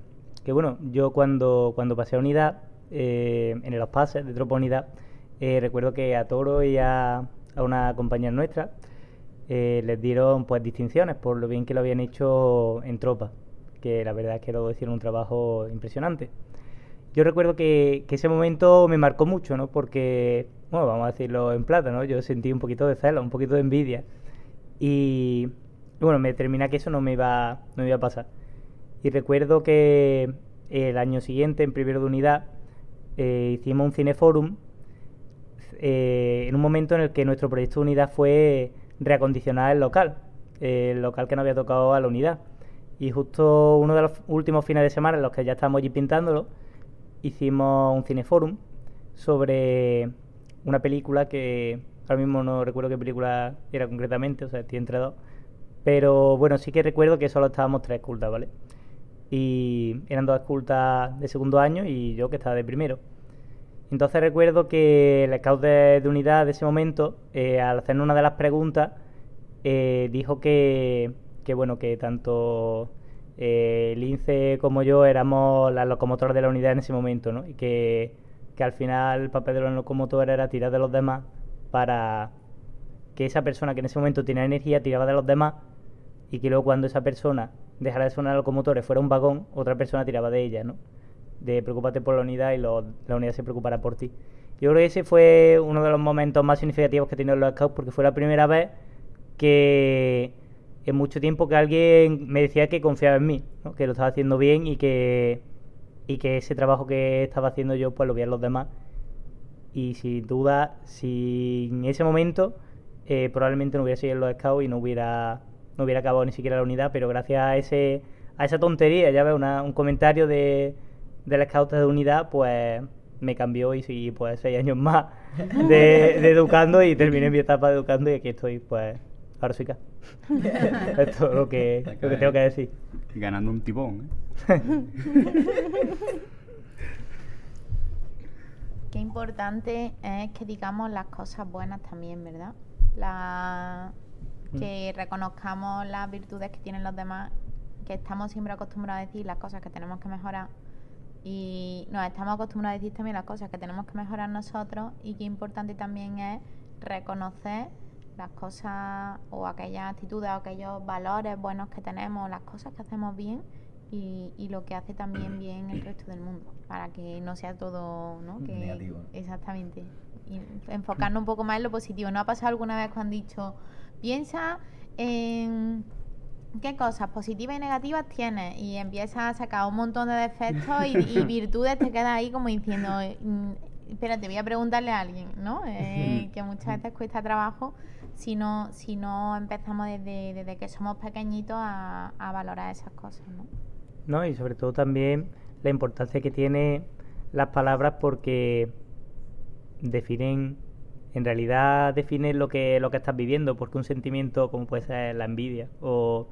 que bueno, yo cuando cuando pasé a unidad eh, en los pases de tropa unidad eh, recuerdo que a Toro y a, a una compañera nuestra eh, les dieron pues distinciones por lo bien que lo habían hecho en tropa, que la verdad es que luego hicieron un trabajo impresionante. Yo recuerdo que, que ese momento me marcó mucho, ¿no? Porque, bueno, vamos a decirlo en plata, ¿no? Yo sentí un poquito de celo, un poquito de envidia. Y, bueno, me determiné que eso no me iba, no me iba a pasar. Y recuerdo que el año siguiente, en primero de unidad, eh, hicimos un cineforum eh, en un momento en el que nuestro proyecto de unidad fue reacondicionar el local, el local que nos había tocado a la unidad. Y justo uno de los últimos fines de semana en los que ya estábamos allí pintándolo, hicimos un cineforum sobre una película que ahora mismo no recuerdo qué película era concretamente, o sea, estoy entre dos. Pero bueno, sí que recuerdo que solo estábamos tres escultas, ¿vale? Y eran dos escultas de segundo año y yo que estaba de primero. Entonces recuerdo que el scout de, unidad de ese momento, eh, al hacernos una de las preguntas, eh, dijo que, que, bueno, que tanto eh, Lince como yo éramos las locomotoras de la unidad en ese momento, ¿no? Y que, que al final el papel de los locomotores era tirar de los demás para que esa persona que en ese momento tenía energía tiraba de los demás y que luego cuando esa persona dejara de sonar locomotores fuera un vagón, otra persona tiraba de ella, ¿no? De preocúpate por la unidad y la unidad se preocupará por ti. Yo creo que ese fue uno de los momentos más significativos que he tenido en los Scouts porque fue la primera vez que en mucho tiempo que alguien me decía que confiaba en mí, que lo estaba haciendo bien y que, y que ese trabajo que estaba haciendo yo pues lo veían los demás. Y sin duda, sin ese momento, eh, probablemente no hubiera seguido en los Scouts y no hubiera, no hubiera acabado ni siquiera la unidad, pero gracias a, ese, a esa tontería, ya ves, una- un comentario de, del Scout de unidad, pues me cambió y seguí pues seis años más *laughs* de, de educando y terminé mi etapa de educando y aquí estoy, pues, ahora soy K. *laughs* es todo lo que, lo que tengo que decir. Ganando un tibón. ¿eh? *laughs* Qué importante es que digamos las cosas buenas también, ¿verdad? La... Que reconozcamos las virtudes que tienen los demás, que estamos siempre acostumbrados a decir las cosas que tenemos que mejorar y nos estamos acostumbrados a decir también las cosas que tenemos que mejorar nosotros y qué importante también es reconocer las cosas o aquellas actitudes o aquellos valores buenos que tenemos, las cosas que hacemos bien y, y lo que hace también *clears throat* bien el resto del mundo, para que no sea todo ¿no? que, Negativo. Exactamente. Y enfocarnos un poco más en lo positivo. ¿No ha pasado alguna vez cuando han dicho, piensa en qué cosas positivas y negativas tienes? Y empiezas a sacar un montón de defectos y, y *laughs* virtudes, te quedas ahí como diciendo, mm, espérate, voy a preguntarle a alguien, ¿no? Eh, que muchas veces cuesta trabajo si no, si no empezamos desde, desde que somos pequeñitos a, a valorar esas cosas, ¿no? ¿no? Y sobre todo también la importancia que tiene las palabras porque definen, en realidad definen lo que, lo que estás viviendo, porque un sentimiento como puede ser la envidia o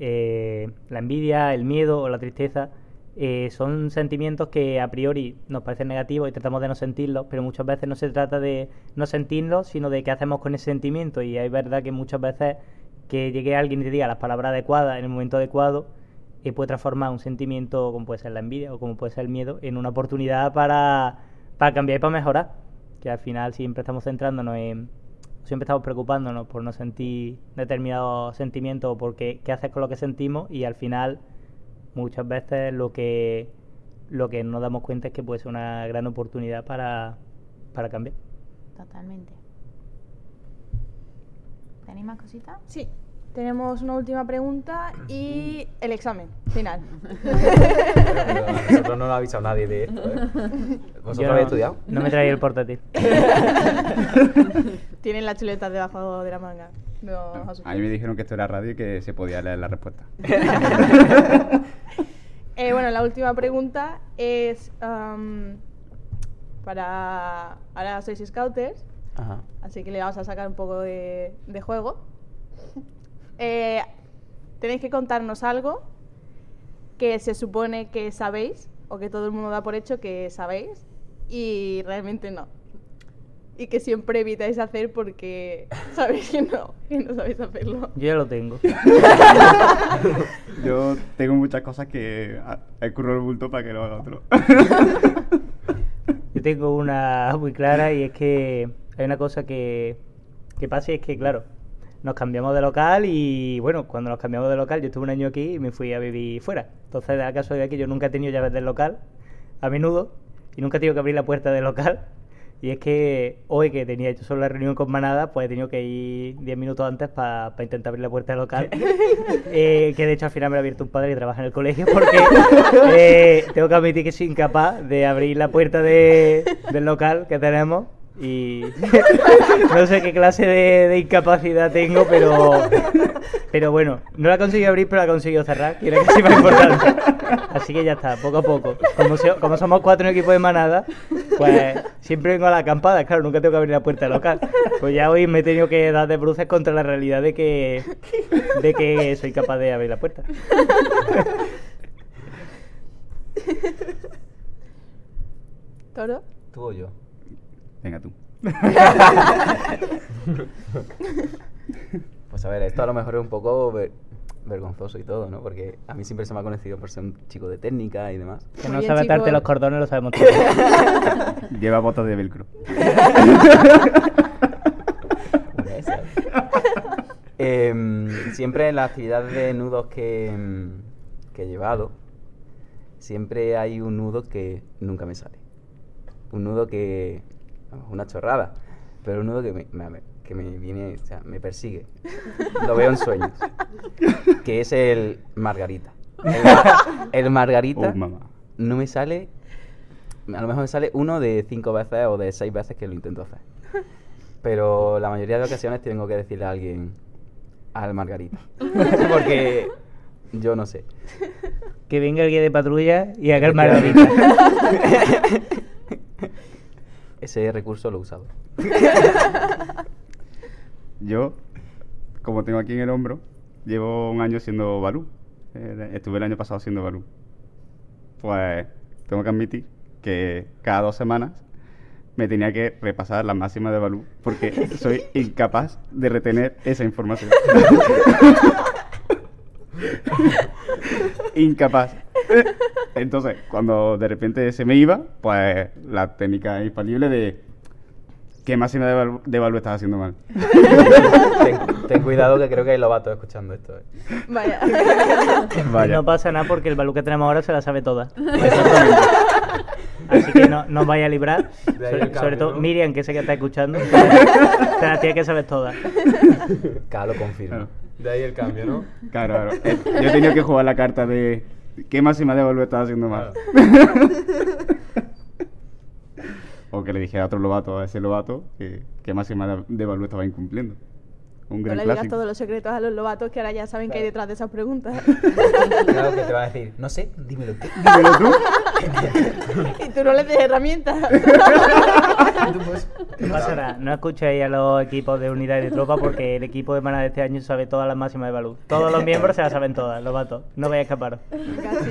eh, la envidia, el miedo o la tristeza, eh, son sentimientos que a priori nos parecen negativos y tratamos de no sentirlos, pero muchas veces no se trata de no sentirlos, sino de qué hacemos con ese sentimiento. Y es verdad que muchas veces que llegue alguien y te diga las palabras adecuadas en el momento adecuado, eh, puede transformar un sentimiento como puede ser la envidia o como puede ser el miedo en una oportunidad para, para cambiar y para mejorar. Que al final siempre estamos centrándonos en, siempre estamos preocupándonos por no sentir determinados sentimientos o por qué, qué haces con lo que sentimos y al final muchas veces lo que lo que nos damos cuenta es que puede ser una gran oportunidad para, para cambiar. Totalmente. ¿Tenéis más cositas? Sí, tenemos una última pregunta y *clears throat* el examen final. *laughs* *laughs* Nosotros no lo ha avisado nadie de esto, ¿eh? *laughs* ¿Vosotros Yo habéis no- estudiado? No me traía el portátil. Tienen las chuletas debajo de la manga. No os asustéis. A mí me dijeron que esto era radio y que se podía leer la respuesta. Eh, bueno, la última pregunta es para... Ahora sois scouters, Ajá. así que le vamos a sacar un poco de, de juego. Eh, tenéis que contarnos algo que se supone que sabéis o que todo el mundo da por hecho que sabéis y realmente no. Y que siempre evitáis hacer porque *laughs* sabéis que no, que no sabéis hacerlo. Yo ya lo tengo. *laughs* Yo tengo muchas cosas que escurro el bulto para que lo haga otro. Yo tengo una muy clara y es que hay una cosa que, que pasa y es que, claro, nos cambiamos de local y, bueno, cuando nos cambiamos de local, yo estuve un año aquí y me fui a vivir fuera. Entonces, da la casualidad que yo nunca he tenido llaves del local a menudo y nunca he tenido que abrir la puerta del local. *laughs* Y es que hoy que tenía hecho solo la reunión con Manada, pues he tenido que ir 10 minutos antes para intentar abrir la puerta del local. *laughs* Eh, que de hecho al final me lo ha abierto un padre que trabaja en el colegio porque *laughs* eh, tengo que admitir que soy incapaz de abrir la puerta de- del local que tenemos y *laughs* no sé qué clase de, de incapacidad tengo, pero pero bueno, no la he conseguido abrir, pero la he conseguido cerrar, que era casi más importante. Así que ya está, poco a poco. Como, se- como somos cuatro en equipo de manada, pues siempre vengo a la acampada, claro, nunca tengo que abrir la puerta local. Pues ya hoy me he tenido que dar de bruces contra la realidad de que, de que soy capaz de abrir la puerta. ¿Toro? ¿Tú o yo? Venga tú. Pues a ver, esto a lo mejor es un poco ver- vergonzoso y todo, ¿no? Porque a mí siempre se me ha conocido por ser un chico de técnica y demás. Que no sabe atarte los cordones lo sabemos todos. *laughs* Lleva botas de velcro. *laughs* Em, siempre en las actividades de nudos que, que he llevado, siempre hay un nudo que nunca me sale. Un nudo que... una chorrada, pero un nudo que me, me- que me viene, o sea, me persigue. Lo veo en sueños. Que es el Margarita. El, ma- el Margarita Oh, mamá. no me sale... A lo mejor me sale uno de cinco veces o de seis veces que lo intento hacer. Pero la mayoría de ocasiones tengo que decirle a alguien al Margarita. *laughs* Porque yo no sé. Que venga el guía de patrulla y haga el *laughs* margarita. *laughs* Ese recurso lo he usado. *laughs* Yo, como tengo aquí en el hombro, llevo un año siendo Balú. Eh, Estuve el año pasado siendo Balú. Pues tengo que admitir que cada dos semanas me tenía que repasar las máximas de Balú porque soy *laughs* incapaz de retener esa información. *laughs* incapaz. Entonces, cuando de repente se me iba, pues la técnica infalible de ¿qué máxima de Balú, de Balú estás haciendo mal? ten, ten cuidado que creo que hay lobatos escuchando esto. eh. Vaya. *laughs* Vaya. No pasa nada porque el balú que tenemos ahora se la sabe toda. Así que no, no os vaya a librar. Sobre, cambio, sobre todo ¿no? Miriam, que sé que está escuchando. *laughs* Se la tiene que saber todas. Cada lo confirma. Claro. De ahí el cambio, ¿no? Claro, claro. Eh, Yo he tenido que jugar la carta de ¿qué máxima de Balú estás haciendo mal? *laughs* o que le dijera a otro lobato a ese lobato que qué máxima de, de Balú estaba incumpliendo. Un No gran le digas clásico. todos los secretos a los lobatos que ahora ya saben que hay detrás de esas preguntas. *laughs* Claro que te va a decir, no sé, dímelo tú. Dímelo tú. *laughs* y tú no les des herramientas. *laughs* No pasa nada. No escuchéis a los equipos de unidad y de tropa porque el equipo de mana de este año sabe todas las máximas de balú. Todos los miembros se las saben todas, los vatos. No vais a escapar.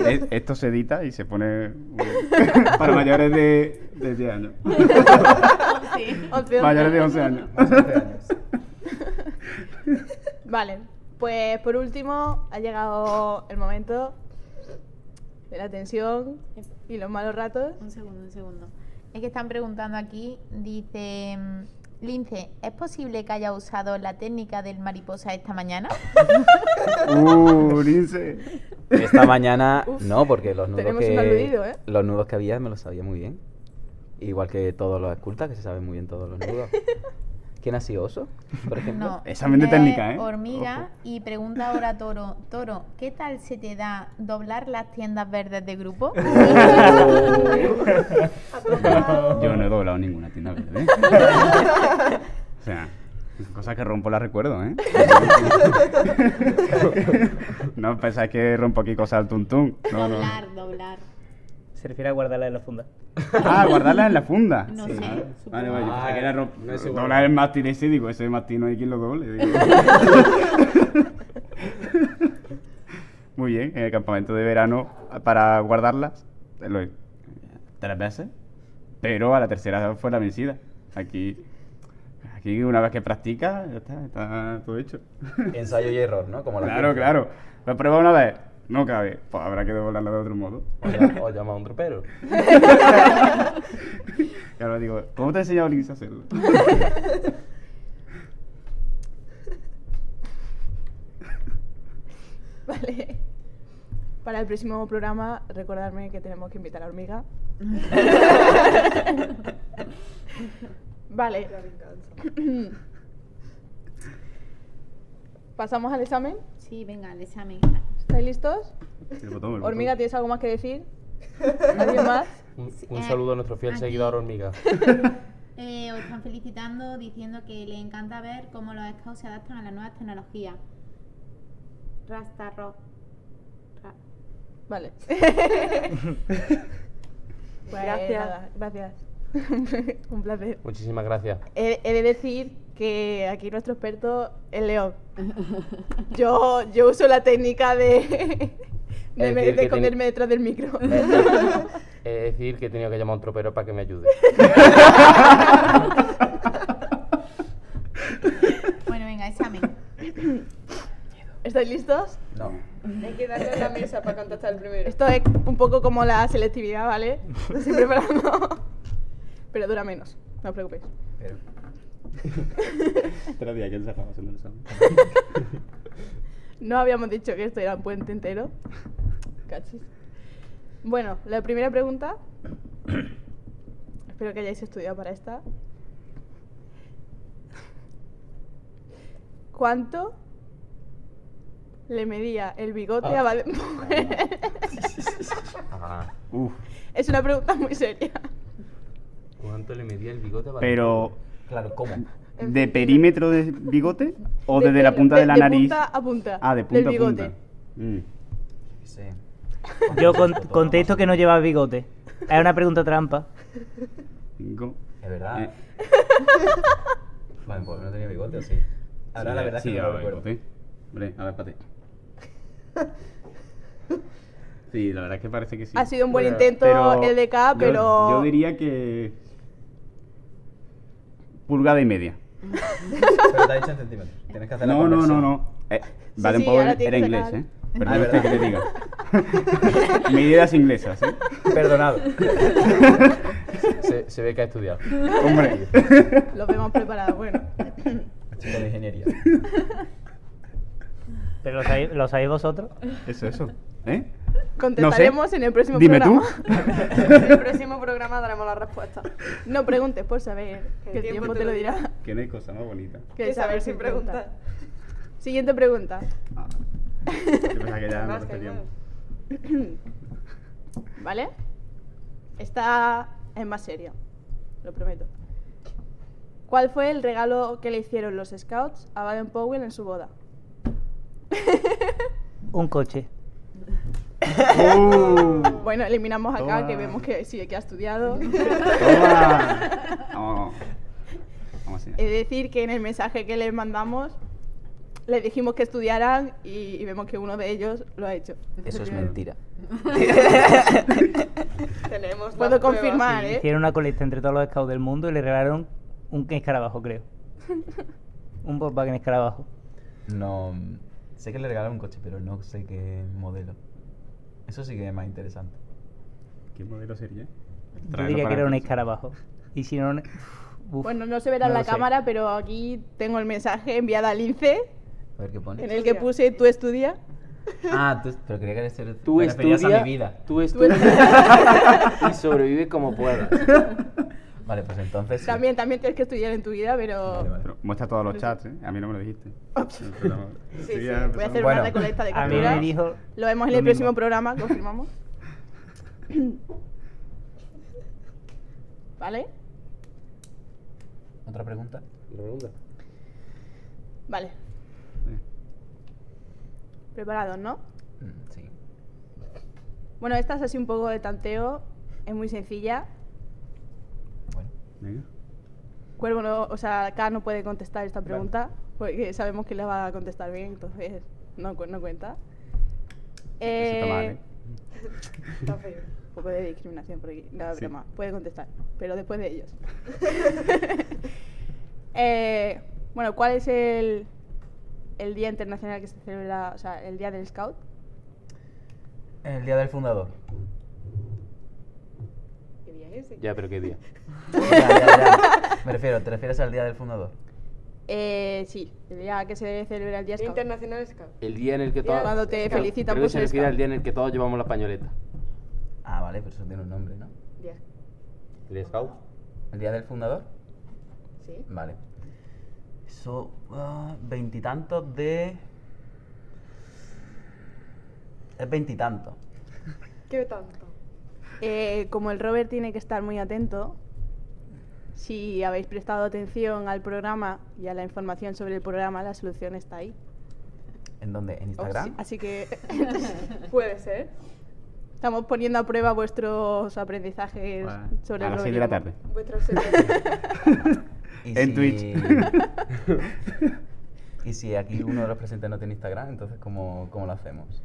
E- Esto se edita y se pone para mayores de, de 10 años. Once. Mayores de 11 años. *laughs* Vale, pues por último ha llegado el momento de la tensión y los malos ratos. Un segundo, un segundo. Es que están preguntando aquí, dice mm, Lince, ¿es posible que haya usado la técnica del mariposa esta mañana? *laughs* Uh, Lince. Esta mañana *laughs* Uf, no, porque los nudos que aludido, ¿eh? los nudos que había me los sabía muy bien. Igual que todos los escultas que se saben muy bien todos los nudos. ¿Quién ha sido oso, por *laughs* ejemplo? No. Examen es técnica, ¿eh? Hormiga Ojo. y pregunta ahora Toro, Toro, ¿qué tal se te da doblar las tiendas verdes de grupo? *laughs* Yo no he doblado ninguna tienda verde. ¿eh? *laughs* o sea, cosas que rompo las recuerdo, ¿eh? no pensáis que rompo aquí cosas al tuntún. No, no. doblar, doblar. Se refiere a guardarla en la funda. *laughs* Ah, guardarlas en la funda. No Sí. sé, Vale, supongo. vale, yo pensaba que era rom- no es igual. doblar el mástil ese, digo, ese mástil no hay quien lo doble. digo. *laughs* Muy bien, en el campamento de verano, para guardarlas, eh, lo- tres veces, pero a la tercera fue la vencida. Aquí, aquí una vez que practica, ya está, está todo hecho. Ensayo y error, ¿no? Como la claro, claro. Lo prueba una vez, no cabe, pues habrá que doblarla de otro modo. O, llama, o llama a un tropero. Claro, *laughs* digo, ¿cómo te ha enseñado Lince a hacerlo? *laughs* Vale. Para el próximo programa, recordarme que tenemos que invitar a Hormiga. *laughs* vale. *clears throat* ¿Pasamos al examen? Sí, venga, el examen. ¿Estáis listos? El botón, el Hormiga. ¿tienes algo más que decir? *laughs* ¿Alguien más? Un, eh, saludo a nuestro fiel aquí. seguidor hormiga. *laughs* Eh, os están felicitando diciendo que les encanta ver cómo los scouts se adaptan a las nuevas tecnologías. Rasta rock. Ra- Vale. *laughs* Pues Gracias. nada, gracias. Un placer. Muchísimas gracias. He, he de decir que aquí nuestro experto es León. Yo, yo uso la técnica de, *laughs* de, me- de esconderme tiene- detrás del micro. *laughs* *laughs* Es decir, que he tenido que llamar a un tropero para que me ayude. Bueno, venga, examen. ¿Estáis listos? No. Hay que darle a la mesa para contestar el primero. Esto es un poco como la selectividad, ¿vale? Lo estoy preparando. Pero dura menos, no os preocupéis. Pero, Tres días que él se acaba haciendo el examen. No habíamos dicho que esto era un puente entero. Cachis. Bueno, la primera pregunta. Espero que hayáis estudiado para esta. ¿Cuánto le medía el bigote a Baden-Powell? *laughs* Ah, Uf, es una pregunta muy seria. ¿Cuánto le medía el bigote para pero claro, ¿cómo? ¿de perímetro de bigote o De desde la punta de- de la de nariz? punta a punta Ah, de del punta a bigote. punta. Mm. Yo sé. Yo con- contesto que no lleva bigote. Es una pregunta trampa. Cinco. Es verdad. Eh, *laughs* Vale, pues no tenía bigote o sí. Ahora sí, la verdad sí, es que no lo recuerdo. bigote. Hombre, a ver, espérate. Sí, la verdad es que parece que sí. Ha sido un buen Pero- intento Pero el de K, yo- pero. Yo, diría que. Pulgada y media. Pero te ha dicho en centímetros. Tienes que hacer la No, no, no, no. Eh, Sí, Baden sí, Powell ahora tienes era inglés. ¿eh? Perdón usted que le diga. *laughs* Medidas inglesas, ¿eh? Perdonado. *laughs* Se, se ve que ha estudiado. Hombre. Lo vemos preparado, bueno. Chico de ingeniería. *laughs* ¿Pero lo sabéis, lo sabéis vosotros? Eso, eso. ¿Eh? Contestaremos en el próximo Dime programa. tú. *laughs* En el próximo programa daremos la respuesta. No preguntes por saber, que el tiempo te lo dirá. Que no hay cosa más bonita. Que Que saber sin preguntar. Siguiente pregunta. Ah. Que ya no. *coughs* ¿Vale? Esta es más serio, lo prometo. ¿Cuál fue el regalo que le hicieron los Scouts a Baden Powell en su boda? *laughs* Un coche. Uh, Bueno, eliminamos acá Toma. que vemos que sí que ha estudiado. Toma. *laughs* Vamos. Vamos allá. He de decir que en el mensaje que les mandamos les dijimos que estudiaran y, y vemos que uno de ellos lo ha hecho. Eso es mentira. *laughs* Tenemos Puedo confirmar, ¿eh? Hicieron una colecta entre todos los scouts del mundo y le regalaron un escarabajo, creo. Un Volkswagen escarabajo. No. Sé que le regalaron un coche, pero no sé qué modelo. Eso sí que es más interesante. ¿Qué modelo sería? Yo diría que era un escarabajo. Y si no... uf, Bueno, no se verá en no la lo sé. cámara, pero aquí tengo el mensaje enviado al INCE A ver qué pone. en el que puse tú estudia. Ah, tú, pero quería que ser Tú estudia, a mi vida. tú estudia *laughs* y sobrevive como puedas. *laughs* Vale, pues entonces. sí. También, también tienes que estudiar en tu vida, pero Vale, vale. Pero muestra todos los chats, ¿eh? A mí no me lo dijiste. Sí, sí. voy a hacer Bueno, una recolecta de a mí capturas. me dijo Lo vemos en lo el próximo programa, confirmamos. *coughs* ¿Vale? ¿Otra pregunta? Pregunta. Vale. Preparados, ¿no? Mm, Sí. Bueno, esta es así un poco de tanteo. Es muy sencilla. Venga. Cuervo no, o sea, K no puede contestar esta pregunta porque sabemos que la va a contestar bien, entonces no, no cuenta. Eso está mal, ¿eh? *laughs* Está feo. Un poco de discriminación por aquí. No, Sí. broma. Puede contestar, pero después de ellos. *laughs* Eh, bueno, ¿cuál es el, el día internacional que se celebra, o sea, el día del scout? El día del fundador. ¿Qué día ese? Ya, pero qué día. *laughs* Ya, ya, ya. Me refiero, ¿te refieres al día del fundador? Eh, sí, el día que se celebra el día Día scout. Internacional Scout. El día en el que Día todos. cuando te felicitan por se refiere al scout. día en el que todos llevamos la pañoleta. Ah, vale, pero eso tiene un nombre, ¿no? Día. ¿El scout? ¿El día del fundador? Sí. Vale. Eso, ah, veintitantos de... Es veintitantos. *laughs* ¿Qué tanto? Eh, como el Robert tiene que estar muy atento, si habéis prestado atención al programa y a la información sobre el programa, la solución está ahí. ¿En dónde? ¿En O Instagram? sí- Así que *laughs* Puede ser. estamos poniendo a prueba vuestros aprendizajes Bueno, sobre a el las 6 de la tarde. *laughs* En si- Twitch. *laughs* y si aquí uno de los presentes no tiene Instagram, entonces ¿cómo, cómo lo hacemos?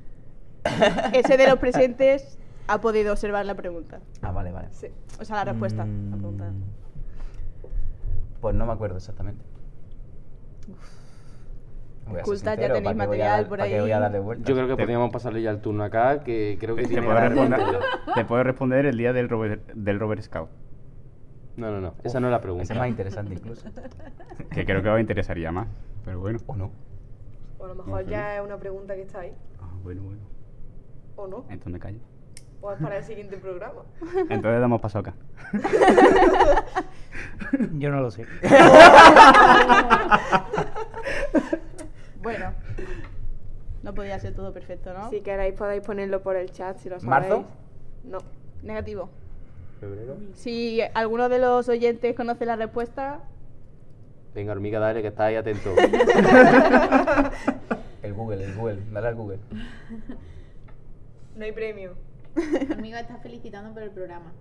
Ese de los presentes ha podido observar la pregunta. Ah, vale, vale. Sí. O sea, la respuesta a la Mm, pregunta. Pues no me acuerdo exactamente. Oculta, ya tenéis ¿para qué voy a material por voy a ahí? darle? Yo creo que Te- podríamos pasarle ya el turno acá, que creo que Te, tiene puedo ganas de responder, te puedo responder el día del Robert, del Robert Scout. No, no, no. Esa no es la pregunta. es más interesante incluso. *laughs* Que creo que os interesaría más. Pero bueno. ¿O no? O a lo mejor ya es una pregunta que está ahí. Ah, bueno, bueno. ¿O no? Entonces me callo. O es para el siguiente programa. Entonces damos paso acá. Yo no lo sé. Bueno, no podía ser todo perfecto, ¿no? Si queréis podéis ponerlo por el chat si lo sabéis. ¿Marzo? No. Negativo. ¿Febrero? Si alguno de los oyentes conoce la respuesta, Venga, hormiga, dale, que está ahí atento. El Google, el Google, dale al Google. No hay premio. *laughs* Amiga está felicitando por el programa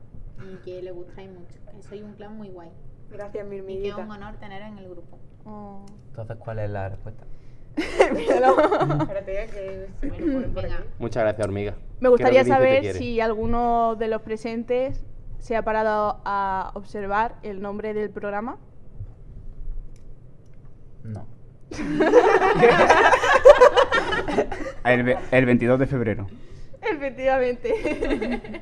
y que le gustáis mucho. Que soy un clan muy guay. Gracias, mi Y que es un honor teneros en el grupo. oh, Entonces, ¿cuál es la respuesta? *laughs* *laughs* Muchas gracias, hormiga. me gustaría saber si alguno de los presentes se ha parado a observar el nombre del programa. No. El, el 22 de febrero. Efectivamente. *laughs*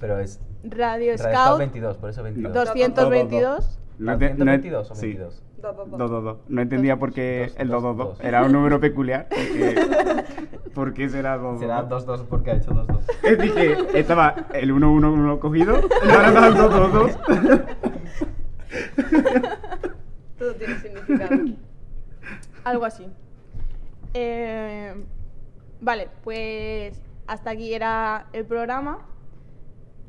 Pero es. Radio Radio Scout Scout 22, por eso 22. 222. No ente- no en- 122 o sí. 22. Dos, dos, dos. 222. No entendía por qué Dos, el dos, 222. dos. Era un número peculiar. Porque, *laughs* ¿Por qué será 222? Será 22 porque ha hecho 22. Es *laughs* dije, estaba el 111 cogido y ahora está el 222. Todo tiene significado. Algo así. Eh, vale, pues hasta aquí era el programa.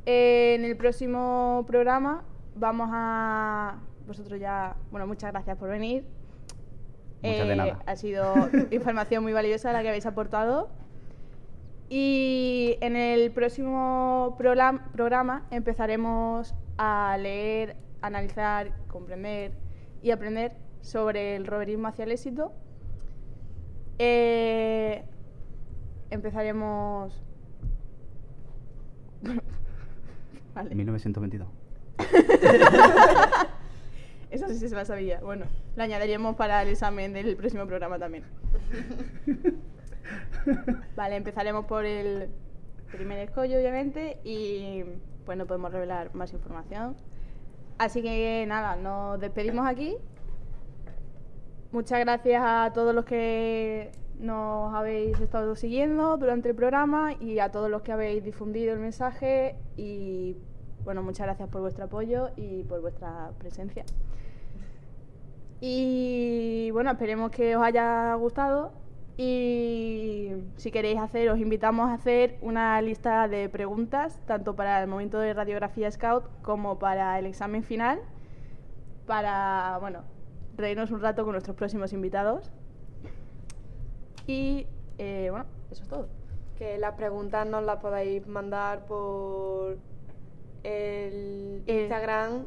Eh, en el próximo programa vamos a... Vosotros ya... Bueno, muchas gracias por venir. Eh, Muchas de nada. Ha sido información muy valiosa la que habéis aportado. Y en el próximo program- programa empezaremos a leer, analizar, comprender y aprender sobre el roverismo hacia el éxito. Eh, empezaremos... *laughs* vale. 1922. *laughs* Eso sí se la sabía. Bueno, lo añadiremos para el examen del próximo programa también. *laughs* Vale, empezaremos por el primer escollo, obviamente, y pues no podemos revelar más información. Así que nada, nos despedimos aquí. Muchas gracias a todos los que nos habéis estado siguiendo durante el programa y a todos los que habéis difundido el mensaje y bueno, muchas gracias por vuestro apoyo y por vuestra presencia. Y bueno, esperemos que os haya gustado y si queréis hacer, os invitamos a hacer una lista de preguntas, tanto para el momento de radiografía Scout como para el examen final, para, bueno, reírnos un rato con nuestros próximos invitados. Y eh, bueno, eso es todo. Que las preguntas nos las podáis mandar por el Eh. Instagram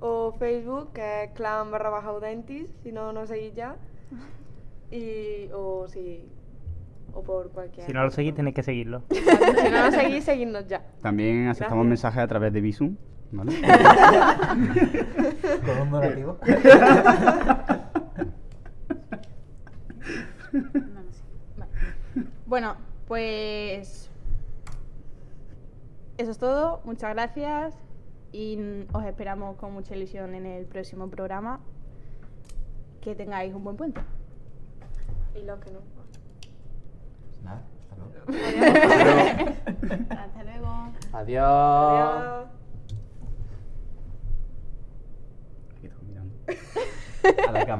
o Facebook, que es clan barra baja audentis, si no nos seguís ya. *laughs* Y, o si, o por cualquier. Si no lo seguís, tenéis que seguirlo. *laughs* Si no nos seguís, seguidnos ya. También aceptamos Gracias. mensajes a través de Visum. ¿vale? *laughs* Con un donativo. No lo sé. Vale. Bueno, pues eso es todo. Muchas gracias y os esperamos con mucha ilusión en el próximo programa. Que tengáis un buen puente. Y los que no. Nada, hasta luego. *laughs* Hasta luego. Adiós. Adiós. Aquí estoy mirando. A la cama.